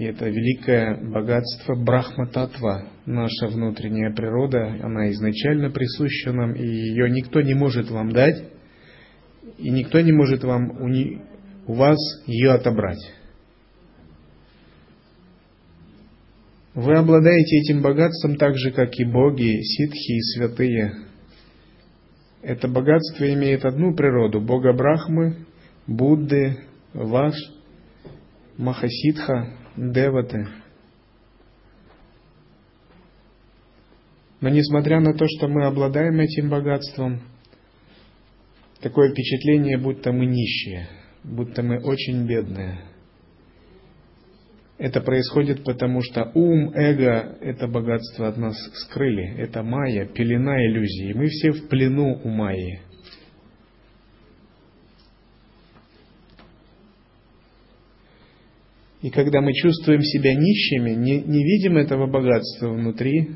И это великое богатство Брахма-татва, наша внутренняя природа, она изначально присуща нам, и ее никто не может вам дать, и никто не может вам у, не, у вас ее отобрать. Вы обладаете этим богатством так же, как и боги, ситхи и святые. Это богатство имеет одну природу – Бога Брахмы, Будды, Ваш, Махасидха, Деваты. Но несмотря на то, что мы обладаем этим богатством, такое впечатление, будто мы нищие, будто мы очень бедные. Это происходит потому, что ум, эго это богатство от нас скрыли. Это майя, пелена иллюзии. Мы все в плену у майи. И когда мы чувствуем себя нищими, не, не видим этого богатства внутри,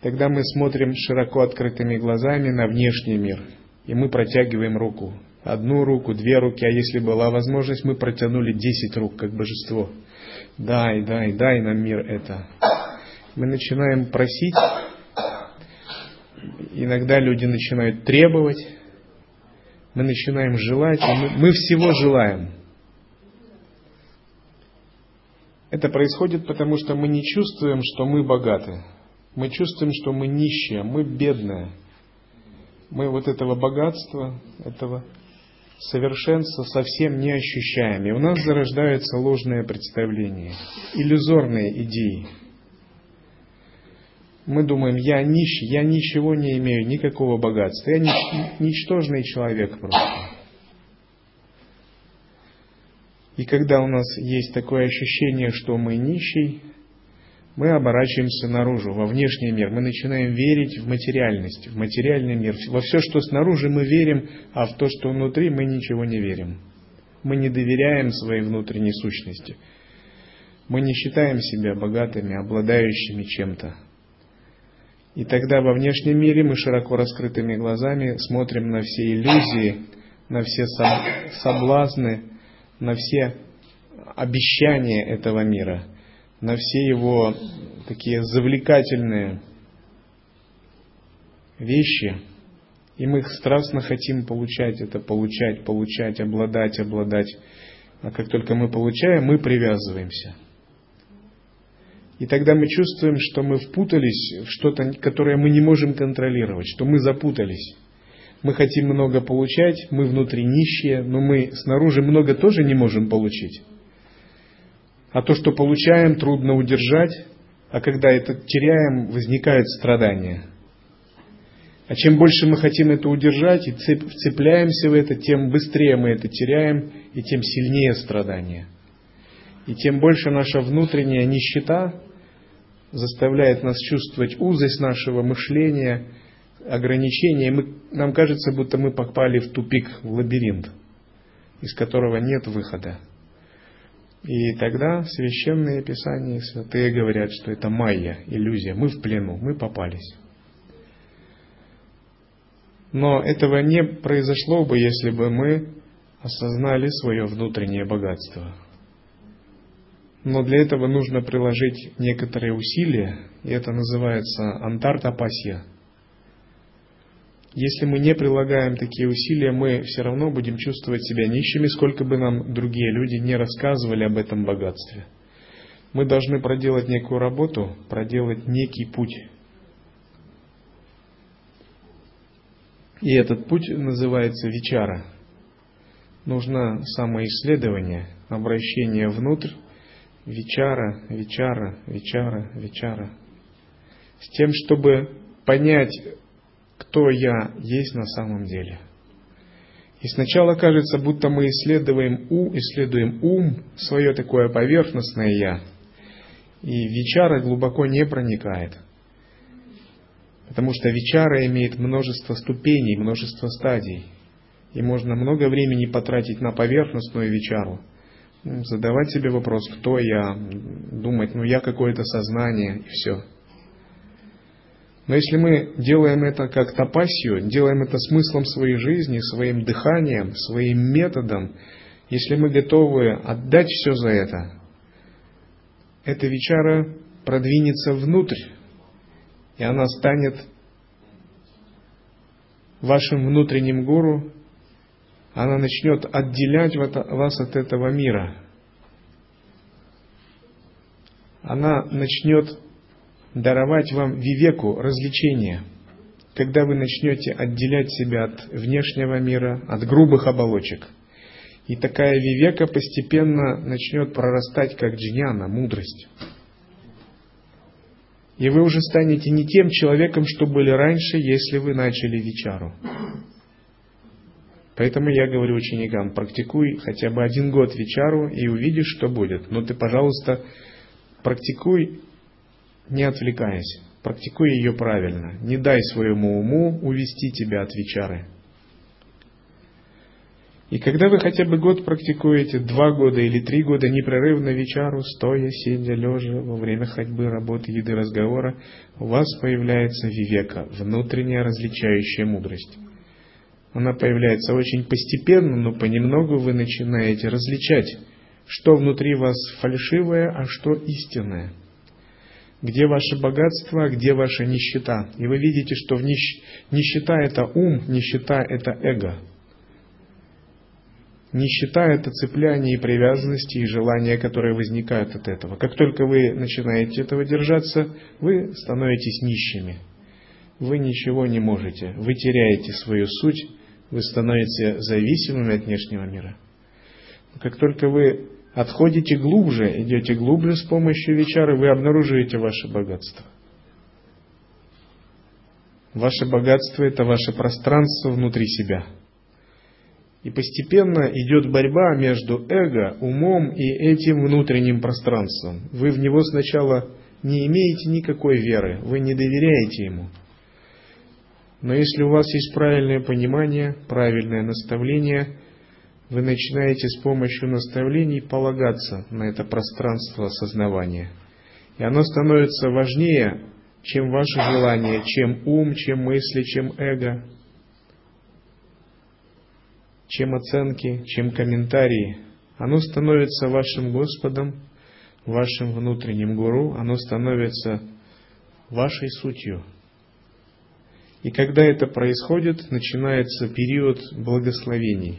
тогда мы смотрим широко открытыми глазами на внешний мир. И мы протягиваем руку. Одну руку, две руки, а если была возможность, мы протянули десять рук, как божество. Дай, дай, дай нам мир это. Мы начинаем просить. Иногда люди начинают требовать. Мы начинаем желать. Мы, мы всего желаем. Это происходит потому, что мы не чувствуем, что мы богаты. Мы чувствуем, что мы нищие, мы бедные. Мы вот этого богатства, этого совершенства совсем не ощущаем. И у нас зарождаются ложные представления, иллюзорные идеи. Мы думаем, я нищий, я ничего не имею, никакого богатства. Я ничтожный человек просто. И когда у нас есть такое ощущение, что мы нищий, мы оборачиваемся наружу, во внешний мир. Мы начинаем верить в материальность, в материальный мир. Во все, что снаружи, мы верим, а в то, что внутри, мы ничего не верим. Мы не доверяем своей внутренней сущности. Мы не считаем себя богатыми, обладающими чем-то. И тогда во внешнем мире мы широко раскрытыми глазами смотрим на все иллюзии, на все соблазны, на все обещания этого мира, на все его такие завлекательные вещи, и мы страстно хотим получать это, получать, получать, обладать, обладать. А как только мы получаем, мы привязываемся. И тогда мы чувствуем, что мы впутались в что-то, которое мы не можем контролировать, что мы запутались. Мы хотим много получать, мы внутри нищие, но мы снаружи много тоже не можем получить. А то, что получаем, трудно удержать, а когда это теряем, возникают страдания. А чем больше мы хотим это удержать и вцепляемся в это, тем быстрее мы это теряем, и тем сильнее страдания. И тем больше наша внутренняя нищета заставляет нас чувствовать узость нашего мышления – ограничения, и мы, нам кажется, будто мы попали в тупик, в лабиринт, из которого нет выхода. И тогда священные писания святые говорят, что это майя, иллюзия. Мы в плену, мы попались. Но этого не произошло бы, если бы мы осознали свое внутреннее богатство. Но для этого нужно приложить некоторые усилия, и это называется антартапасья – если мы не прилагаем такие усилия, мы все равно будем чувствовать себя нищими, сколько бы нам другие люди не рассказывали об этом богатстве. Мы должны проделать некую работу, проделать некий путь. И этот путь называется вечара. нужно самоисследование, обращение внутрь, вечара, вечара, вечара, вечара, с тем, чтобы понять, кто я есть на самом деле. И сначала кажется, будто мы исследуем, у, исследуем ум, свое такое поверхностное я, и вечара глубоко не проникает. Потому что вечара имеет множество ступеней, множество стадий. И можно много времени потратить на поверхностную вечару, задавать себе вопрос, кто я, думать, ну я какое-то сознание, и все. Но если мы делаем это как тапасию, делаем это смыслом своей жизни, своим дыханием, своим методом, если мы готовы отдать все за это, эта вечара продвинется внутрь, и она станет вашим внутренним гуру, она начнет отделять вас от этого мира. Она начнет даровать вам вивеку, развлечения, когда вы начнете отделять себя от внешнего мира, от грубых оболочек. И такая вивека постепенно начнет прорастать, как джняна, мудрость. И вы уже станете не тем человеком, что были раньше, если вы начали вечару. Поэтому я говорю ученикам, практикуй хотя бы один год вечару и увидишь, что будет. Но ты, пожалуйста, практикуй, не отвлекаясь. Практикуй ее правильно. Не дай своему уму увести тебя от вечары. И когда вы хотя бы год практикуете, два года или три года непрерывно вечару, стоя, сидя, лежа, во время ходьбы, работы, еды, разговора, у вас появляется вивека, внутренняя различающая мудрость. Она появляется очень постепенно, но понемногу вы начинаете различать, что внутри вас фальшивое, а что истинное. Где ваше богатство, где ваша нищета. И вы видите, что в нищ... нищета это ум, нищета это эго – Нищета – это цепляние и привязанности, и желания, которые возникают от этого. Как только вы начинаете этого держаться, вы становитесь нищими. Вы ничего не можете. Вы теряете свою суть, вы становитесь зависимыми от внешнего мира. Как только вы отходите глубже, идете глубже с помощью вечера, вы обнаруживаете ваше богатство. Ваше богатство – это ваше пространство внутри себя – и постепенно идет борьба между эго, умом и этим внутренним пространством. Вы в него сначала не имеете никакой веры, вы не доверяете ему. Но если у вас есть правильное понимание, правильное наставление, вы начинаете с помощью наставлений полагаться на это пространство осознавания. И оно становится важнее, чем ваше желание, чем ум, чем мысли, чем эго чем оценки, чем комментарии. Оно становится вашим Господом, вашим внутренним гуру, оно становится вашей сутью. И когда это происходит, начинается период благословений.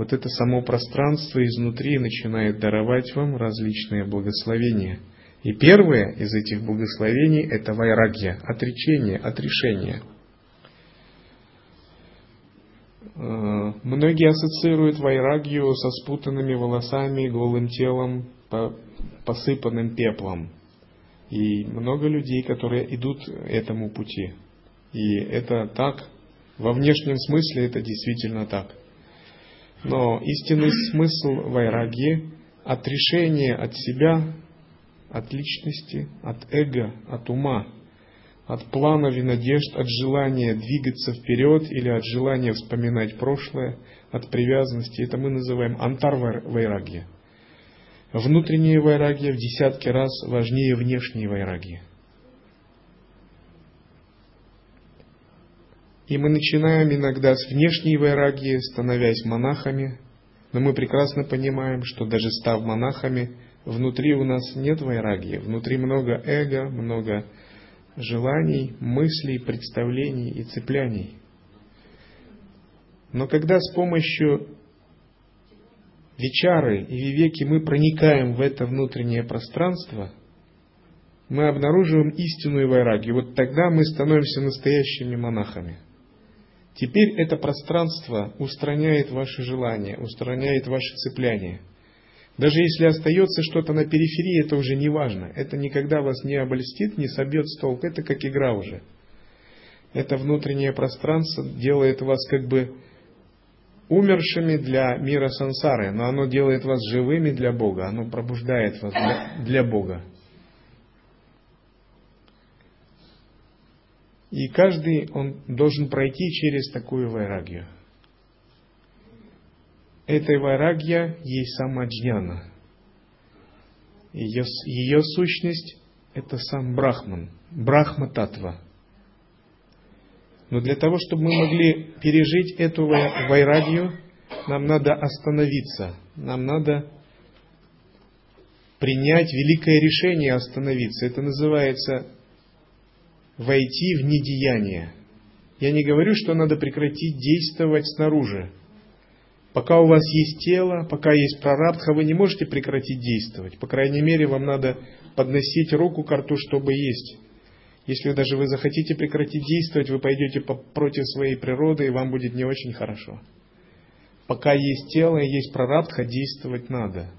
Вот это само пространство изнутри начинает даровать вам различные благословения. И первое из этих благословений – это вайрагья, отречение, отрешение – Э, многие ассоциируют вайрагию со спутанными волосами, голым телом, посыпанным пеплом. И много людей, которые идут этому пути. И это так, во внешнем смысле это действительно так. Но истинный смысл вайраги – отрешение от себя, от личности, от эго, от ума – от планов и надежд, от желания двигаться вперед или от желания вспоминать прошлое, от привязанности. Это мы называем антар вайрагья. Внутренняя вайрагья в десятки раз важнее внешней вайрагьи. И мы начинаем иногда с внешней вайрагьи, становясь монахами, но мы прекрасно понимаем, что даже став монахами, внутри у нас нет вайрагии, внутри много эго, много желаний, мыслей, представлений и цепляний. Но когда с помощью вечары и вивеки мы проникаем в это внутреннее пространство, мы обнаруживаем истинную вайраги. Вот тогда мы становимся настоящими монахами. Теперь это пространство устраняет ваши желания, устраняет ваши цепляния. Даже если остается что-то на периферии, это уже не важно. Это никогда вас не обольстит, не собьет с толку. Это как игра уже. Это внутреннее пространство делает вас как бы умершими для мира сансары, но оно делает вас живыми для Бога, оно пробуждает вас для, для Бога. И каждый, он должен пройти через такую вайрагию. Эта вайрагия есть сама джняна. Ее, ее сущность – это сам Брахман, Брахма-татва. Но для того, чтобы мы могли пережить эту вайрагию, нам надо остановиться, нам надо принять великое решение остановиться. Это называется войти в недеяние. Я не говорю, что надо прекратить действовать снаружи. Пока у вас есть тело, пока есть прарабдха, вы не можете прекратить действовать. По крайней мере, вам надо подносить руку к рту, чтобы есть. Если даже вы захотите прекратить действовать, вы пойдете против своей природы, и вам будет не очень хорошо. Пока есть тело и есть прарабдха, действовать надо.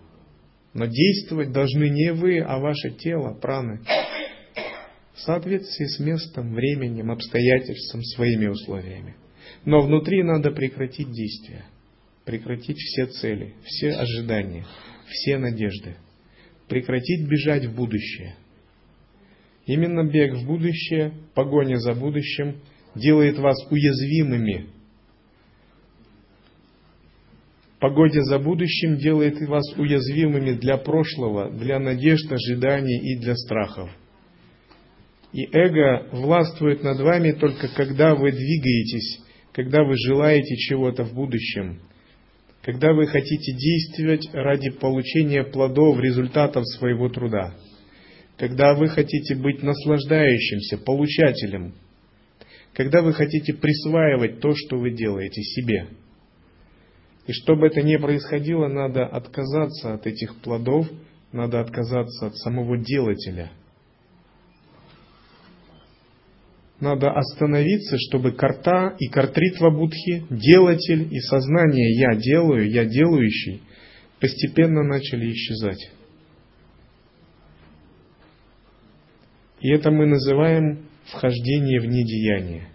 Но действовать должны не вы, а ваше тело, праны в соответствии с местом, временем, обстоятельством, своими условиями. Но внутри надо прекратить действия, прекратить все цели, все ожидания, все надежды, прекратить бежать в будущее. Именно бег в будущее, погоня за будущим делает вас уязвимыми. Погодя за будущим делает вас уязвимыми для прошлого, для надежд, ожиданий и для страхов. И эго властвует над вами только когда вы двигаетесь, когда вы желаете чего-то в будущем, когда вы хотите действовать ради получения плодов, результатов своего труда, когда вы хотите быть наслаждающимся, получателем, когда вы хотите присваивать то, что вы делаете себе. И чтобы это не происходило, надо отказаться от этих плодов, надо отказаться от самого делателя – надо остановиться, чтобы карта и картритва будхи, делатель и сознание «я делаю», «я делающий» постепенно начали исчезать. И это мы называем вхождение в недеяние.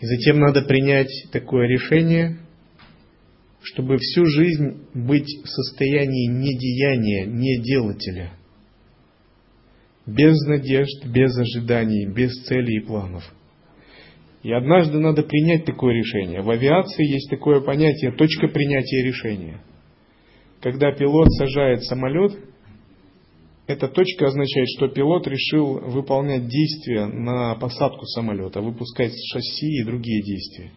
И затем надо принять такое решение, чтобы всю жизнь быть в состоянии недеяния, неделателя – без надежд, без ожиданий, без целей и планов. И однажды надо принять такое решение. В авиации есть такое понятие точка принятия решения. Когда пилот сажает самолет, эта точка означает, что пилот решил выполнять действия на посадку самолета, выпускать шасси и другие действия.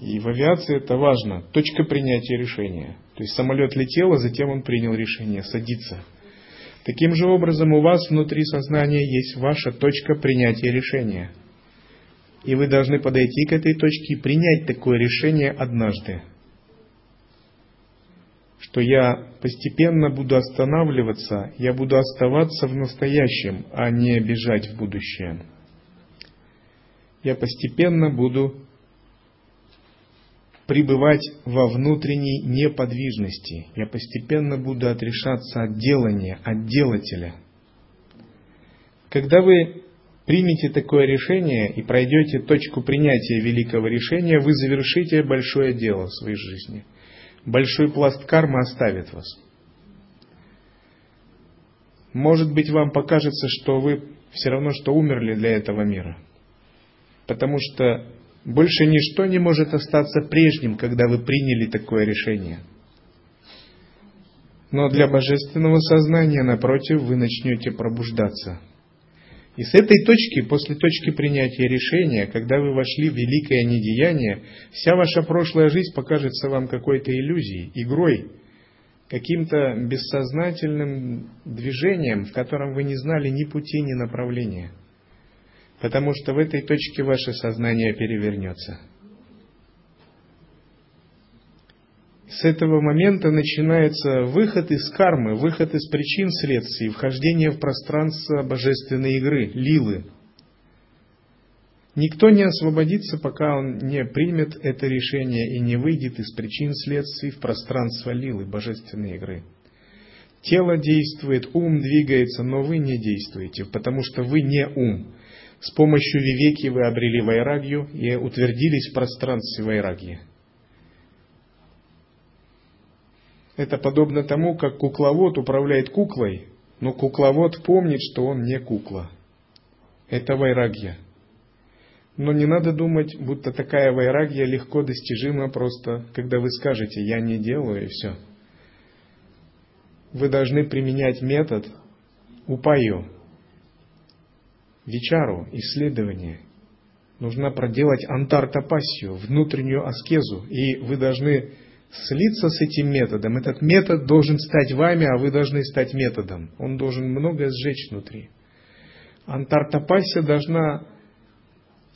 И в авиации это важно, точка принятия решения. То есть самолет летел, а затем он принял решение садиться – Таким же образом у вас внутри сознания есть ваша точка принятия решения. И вы должны подойти к этой точке и принять такое решение однажды. Что я постепенно буду останавливаться, я буду оставаться в настоящем, а не бежать в будущее. Я постепенно буду пребывать во внутренней неподвижности. Я постепенно буду отрешаться от делания, от делателя. Когда вы примете такое решение и пройдете точку принятия великого решения, вы завершите большое дело в своей жизни. Большой пласт кармы оставит вас. Может быть, вам покажется, что вы все равно, что умерли для этого мира. Потому что больше ничто не может остаться прежним, когда вы приняли такое решение. Но для божественного сознания, напротив, вы начнете пробуждаться. И с этой точки, после точки принятия решения, когда вы вошли в великое недеяние, вся ваша прошлая жизнь покажется вам какой-то иллюзией, игрой, каким-то бессознательным движением, в котором вы не знали ни пути, ни направления – потому что в этой точке ваше сознание перевернется. С этого момента начинается выход из кармы, выход из причин следствий, вхождение в пространство божественной игры, лилы. Никто не освободится, пока он не примет это решение и не выйдет из причин следствий в пространство лилы, божественной игры. Тело действует, ум двигается, но вы не действуете, потому что вы не ум. С помощью вивеки вы обрели вайрагью и утвердились в пространстве вайрагьи. Это подобно тому, как кукловод управляет куклой, но кукловод помнит, что он не кукла. Это вайрагья. Но не надо думать, будто такая вайрагья легко достижима просто, когда вы скажете «я не делаю» и все. Вы должны применять метод упаю, вечару, исследование. Нужно проделать антартапассию, внутреннюю аскезу, и вы должны слиться с этим методом. Этот метод должен стать вами, а вы должны стать методом. Он должен многое сжечь внутри. Антартапассия должна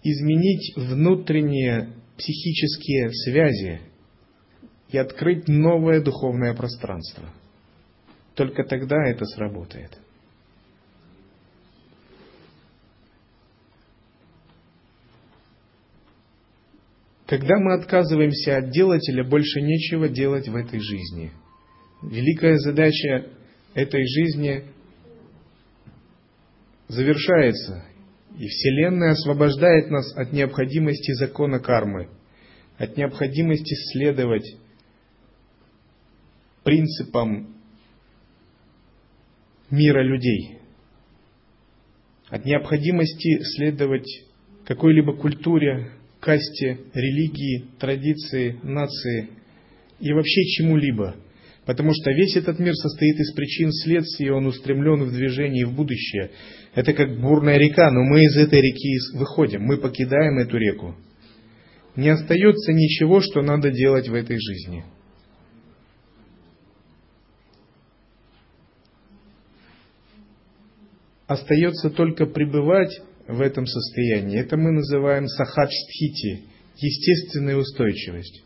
изменить внутренние психические связи и открыть новое духовное пространство. Только тогда это сработает. Когда мы отказываемся от делателя, больше нечего делать в этой жизни. Великая задача этой жизни завершается, и Вселенная освобождает нас от необходимости закона кармы, от необходимости следовать принципам мира людей, от необходимости следовать какой-либо культуре, касте, религии, традиции, нации и вообще чему-либо. Потому что весь этот мир состоит из причин следствий, и он устремлен в движение в будущее. Это как бурная река, но мы из этой реки выходим, мы покидаем эту реку. Не остается ничего, что надо делать в этой жизни. Остается только пребывать в этом состоянии. Это мы называем сахадж-стхити, естественная устойчивость.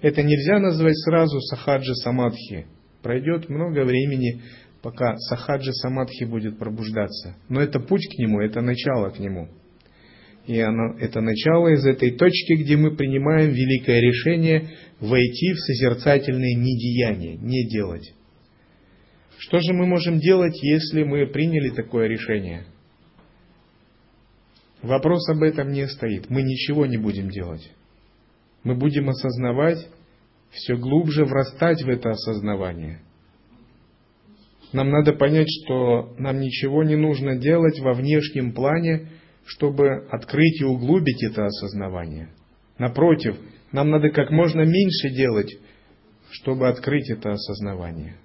Это нельзя назвать сразу сахаджа самадхи. Пройдет много времени, пока сахаджа самадхи будет пробуждаться. Но это путь к нему, это начало к нему. И оно, это начало из этой точки, где мы принимаем великое решение войти в созерцательное недеяние, не делать. Что же мы можем делать, если мы приняли такое решение? Вопрос об этом не стоит. Мы ничего не будем делать. Мы будем осознавать, все глубже врастать в это осознавание. Нам надо понять, что нам ничего не нужно делать во внешнем плане, чтобы открыть и углубить это осознавание. Напротив, нам надо как можно меньше делать, чтобы открыть это осознавание.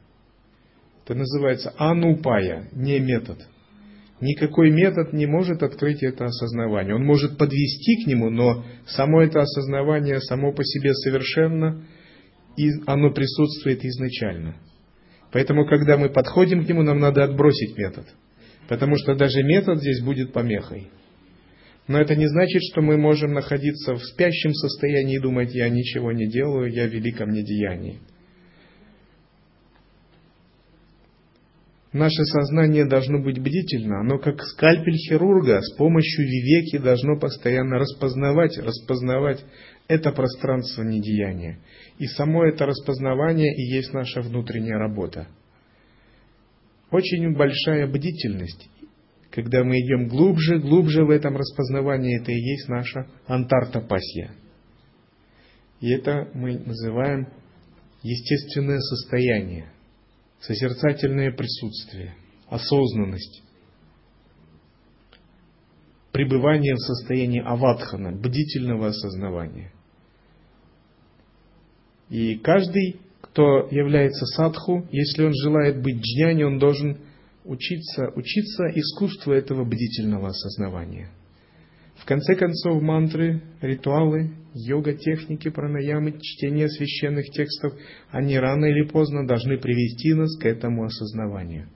Это называется анупая, не метод – Никакой метод не может открыть это осознавание. Он может подвести к нему, но само это осознавание само по себе совершенно, и оно присутствует изначально. Поэтому, когда мы подходим к нему, нам надо отбросить метод. Потому что даже метод здесь будет помехой. Но это не значит, что мы можем находиться в спящем состоянии и думать, я ничего не делаю, я в великом недеянии. Наше сознание должно быть бдительно, оно как скальпель хирурга с помощью вивеки должно постоянно распознавать, распознавать это пространство недеяния. И само это распознавание и есть наша внутренняя работа. Очень большая бдительность, когда мы идем глубже, глубже в этом распознавании, это и есть наша антартопасия. И это мы называем естественное состояние созерцательное присутствие, осознанность, пребывание в состоянии аватхана, бдительного осознавания. И каждый, кто является садху, если он желает быть джняни, он должен учиться, учиться искусству этого бдительного осознавания – в конце концов, мантры, ритуалы, йога-техники, пранаямы, чтение священных текстов, они рано или поздно должны привести нас к этому осознаванию.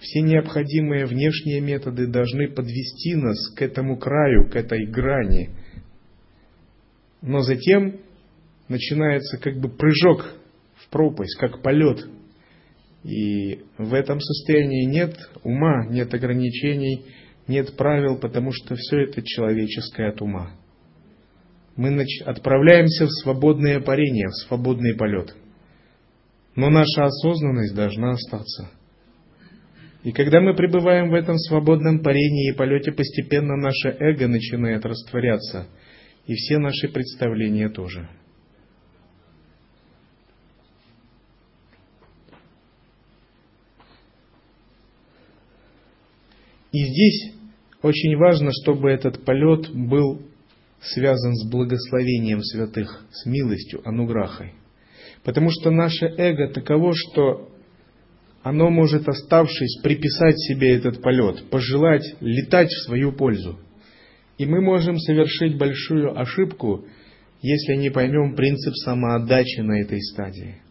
Все необходимые внешние методы должны подвести нас к этому краю, к этой грани. Но затем начинается как бы прыжок в пропасть, как полет. И в этом состоянии нет ума, нет ограничений, нет правил, потому что все это человеческое от ума. Мы отправляемся в свободное парение, в свободный полет. Но наша осознанность должна остаться. И когда мы пребываем в этом свободном парении и полете, постепенно наше эго начинает растворяться, и все наши представления тоже – И здесь очень важно, чтобы этот полет был связан с благословением святых, с милостью, ануграхой. Потому что наше эго таково, что оно может, оставшись, приписать себе этот полет, пожелать летать в свою пользу. И мы можем совершить большую ошибку, если не поймем принцип самоотдачи на этой стадии.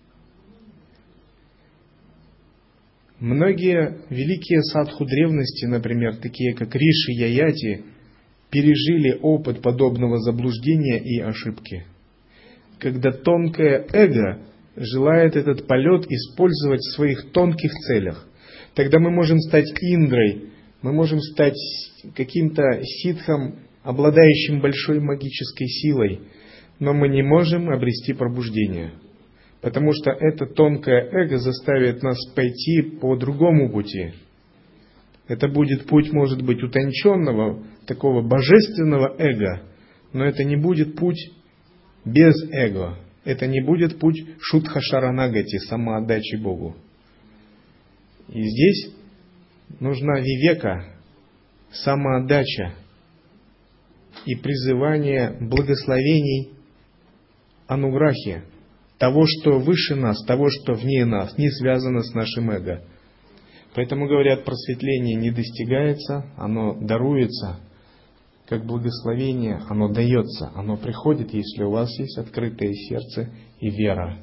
Многие великие садху древности, например, такие как Риши Яяти, пережили опыт подобного заблуждения и ошибки. Когда тонкое эго желает этот полет использовать в своих тонких целях, тогда мы можем стать Индрой, мы можем стать каким-то ситхом, обладающим большой магической силой, но мы не можем обрести пробуждение – Потому что это тонкое эго заставит нас пойти по другому пути. Это будет путь, может быть, утонченного, такого божественного эго, но это не будет путь без эго. Это не будет путь шутха шаранагати, самоотдачи Богу. И здесь нужна вивека, самоотдача и призывание благословений ануграхи, того, что выше нас, того, что вне нас, не связано с нашим эго. Поэтому говорят, просветление не достигается, оно даруется, как благословение, оно дается, оно приходит, если у вас есть открытое сердце и вера.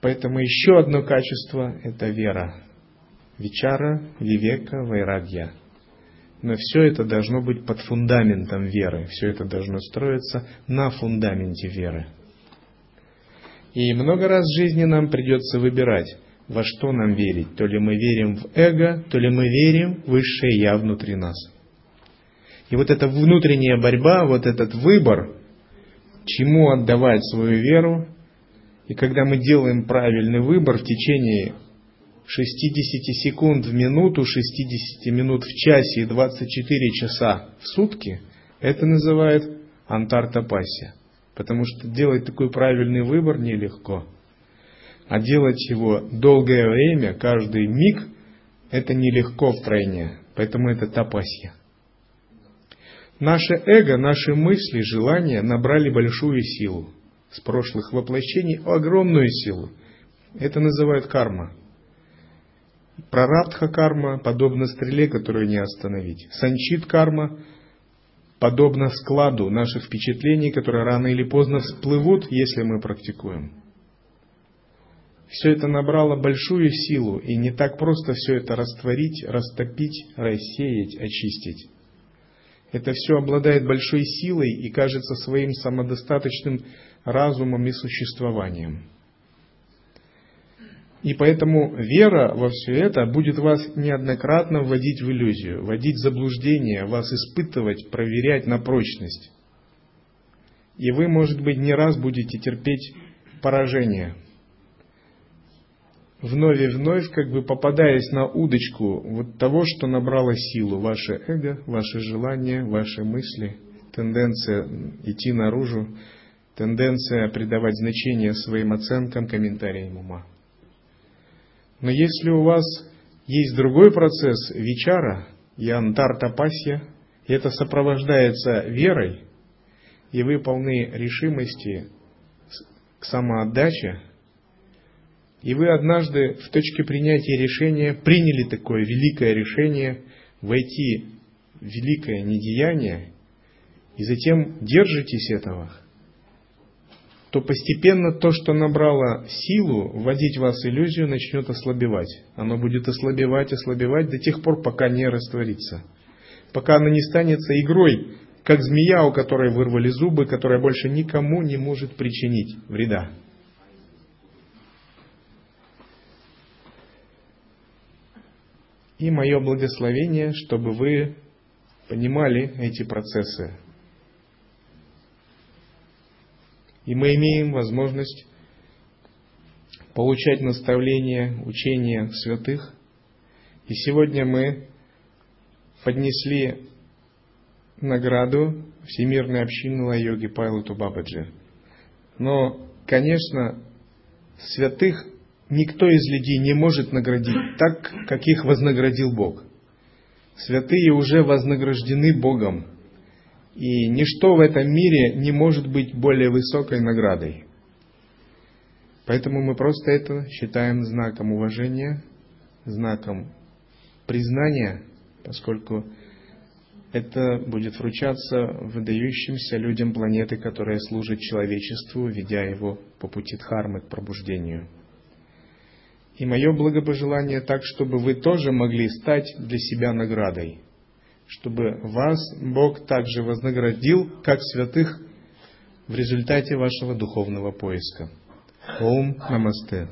Поэтому еще одно качество – это вера. Вичара, вивека, вайрадья. Но все это должно быть под фундаментом веры. Все это должно строиться на фундаменте веры. И много раз в жизни нам придется выбирать, во что нам верить. То ли мы верим в эго, то ли мы верим в высшее Я внутри нас. И вот эта внутренняя борьба, вот этот выбор, чему отдавать свою веру, и когда мы делаем правильный выбор в течение 60 секунд в минуту, 60 минут в часе и 24 часа в сутки, это называют антартапасия. Потому что делать такой правильный выбор нелегко. А делать его долгое время, каждый миг, это нелегко втройне. Поэтому это тапасия. Наше эго, наши мысли, желания набрали большую силу. С прошлых воплощений огромную силу. Это называют карма. Прарабдха карма подобна стреле, которую не остановить. Санчит карма подобна складу наших впечатлений, которые рано или поздно всплывут, если мы практикуем. Все это набрало большую силу, и не так просто все это растворить, растопить, рассеять, очистить. Это все обладает большой силой и кажется своим самодостаточным разумом и существованием. И поэтому вера во все это будет вас неоднократно вводить в иллюзию, вводить в заблуждение, вас испытывать, проверять на прочность. И вы, может быть, не раз будете терпеть поражение. Вновь и вновь, как бы попадаясь на удочку вот того, что набрало силу, ваше эго, ваши желания, ваши мысли, тенденция идти наружу, тенденция придавать значение своим оценкам, комментариям ума. Но если у вас есть другой процесс вечара, янтар-тапасья, и это сопровождается верой, и вы полны решимости к самоотдаче, и вы однажды в точке принятия решения приняли такое великое решение войти в великое недеяние, и затем держитесь этого – то постепенно то, что набрало силу, вводить в вас иллюзию, начнет ослабевать. Оно будет ослабевать, ослабевать до тех пор, пока не растворится. Пока оно не станется игрой, как змея, у которой вырвали зубы, которая больше никому не может причинить вреда. И мое благословение, чтобы вы понимали эти процессы. И мы имеем возможность получать наставления, учения святых. И сегодня мы поднесли награду Всемирной общины Ла-йоги Пайлоту Бабаджи. Но, конечно, святых никто из людей не может наградить так, как их вознаградил Бог. Святые уже вознаграждены Богом. И ничто в этом мире не может быть более высокой наградой. Поэтому мы просто это считаем знаком уважения, знаком признания, поскольку это будет вручаться выдающимся людям планеты, которая служит человечеству, ведя его по пути Дхармы к пробуждению. И мое благопожелание так, чтобы вы тоже могли стать для себя наградой, чтобы вас Бог также вознаградил, как святых, в результате вашего духовного поиска. Ом Намасте.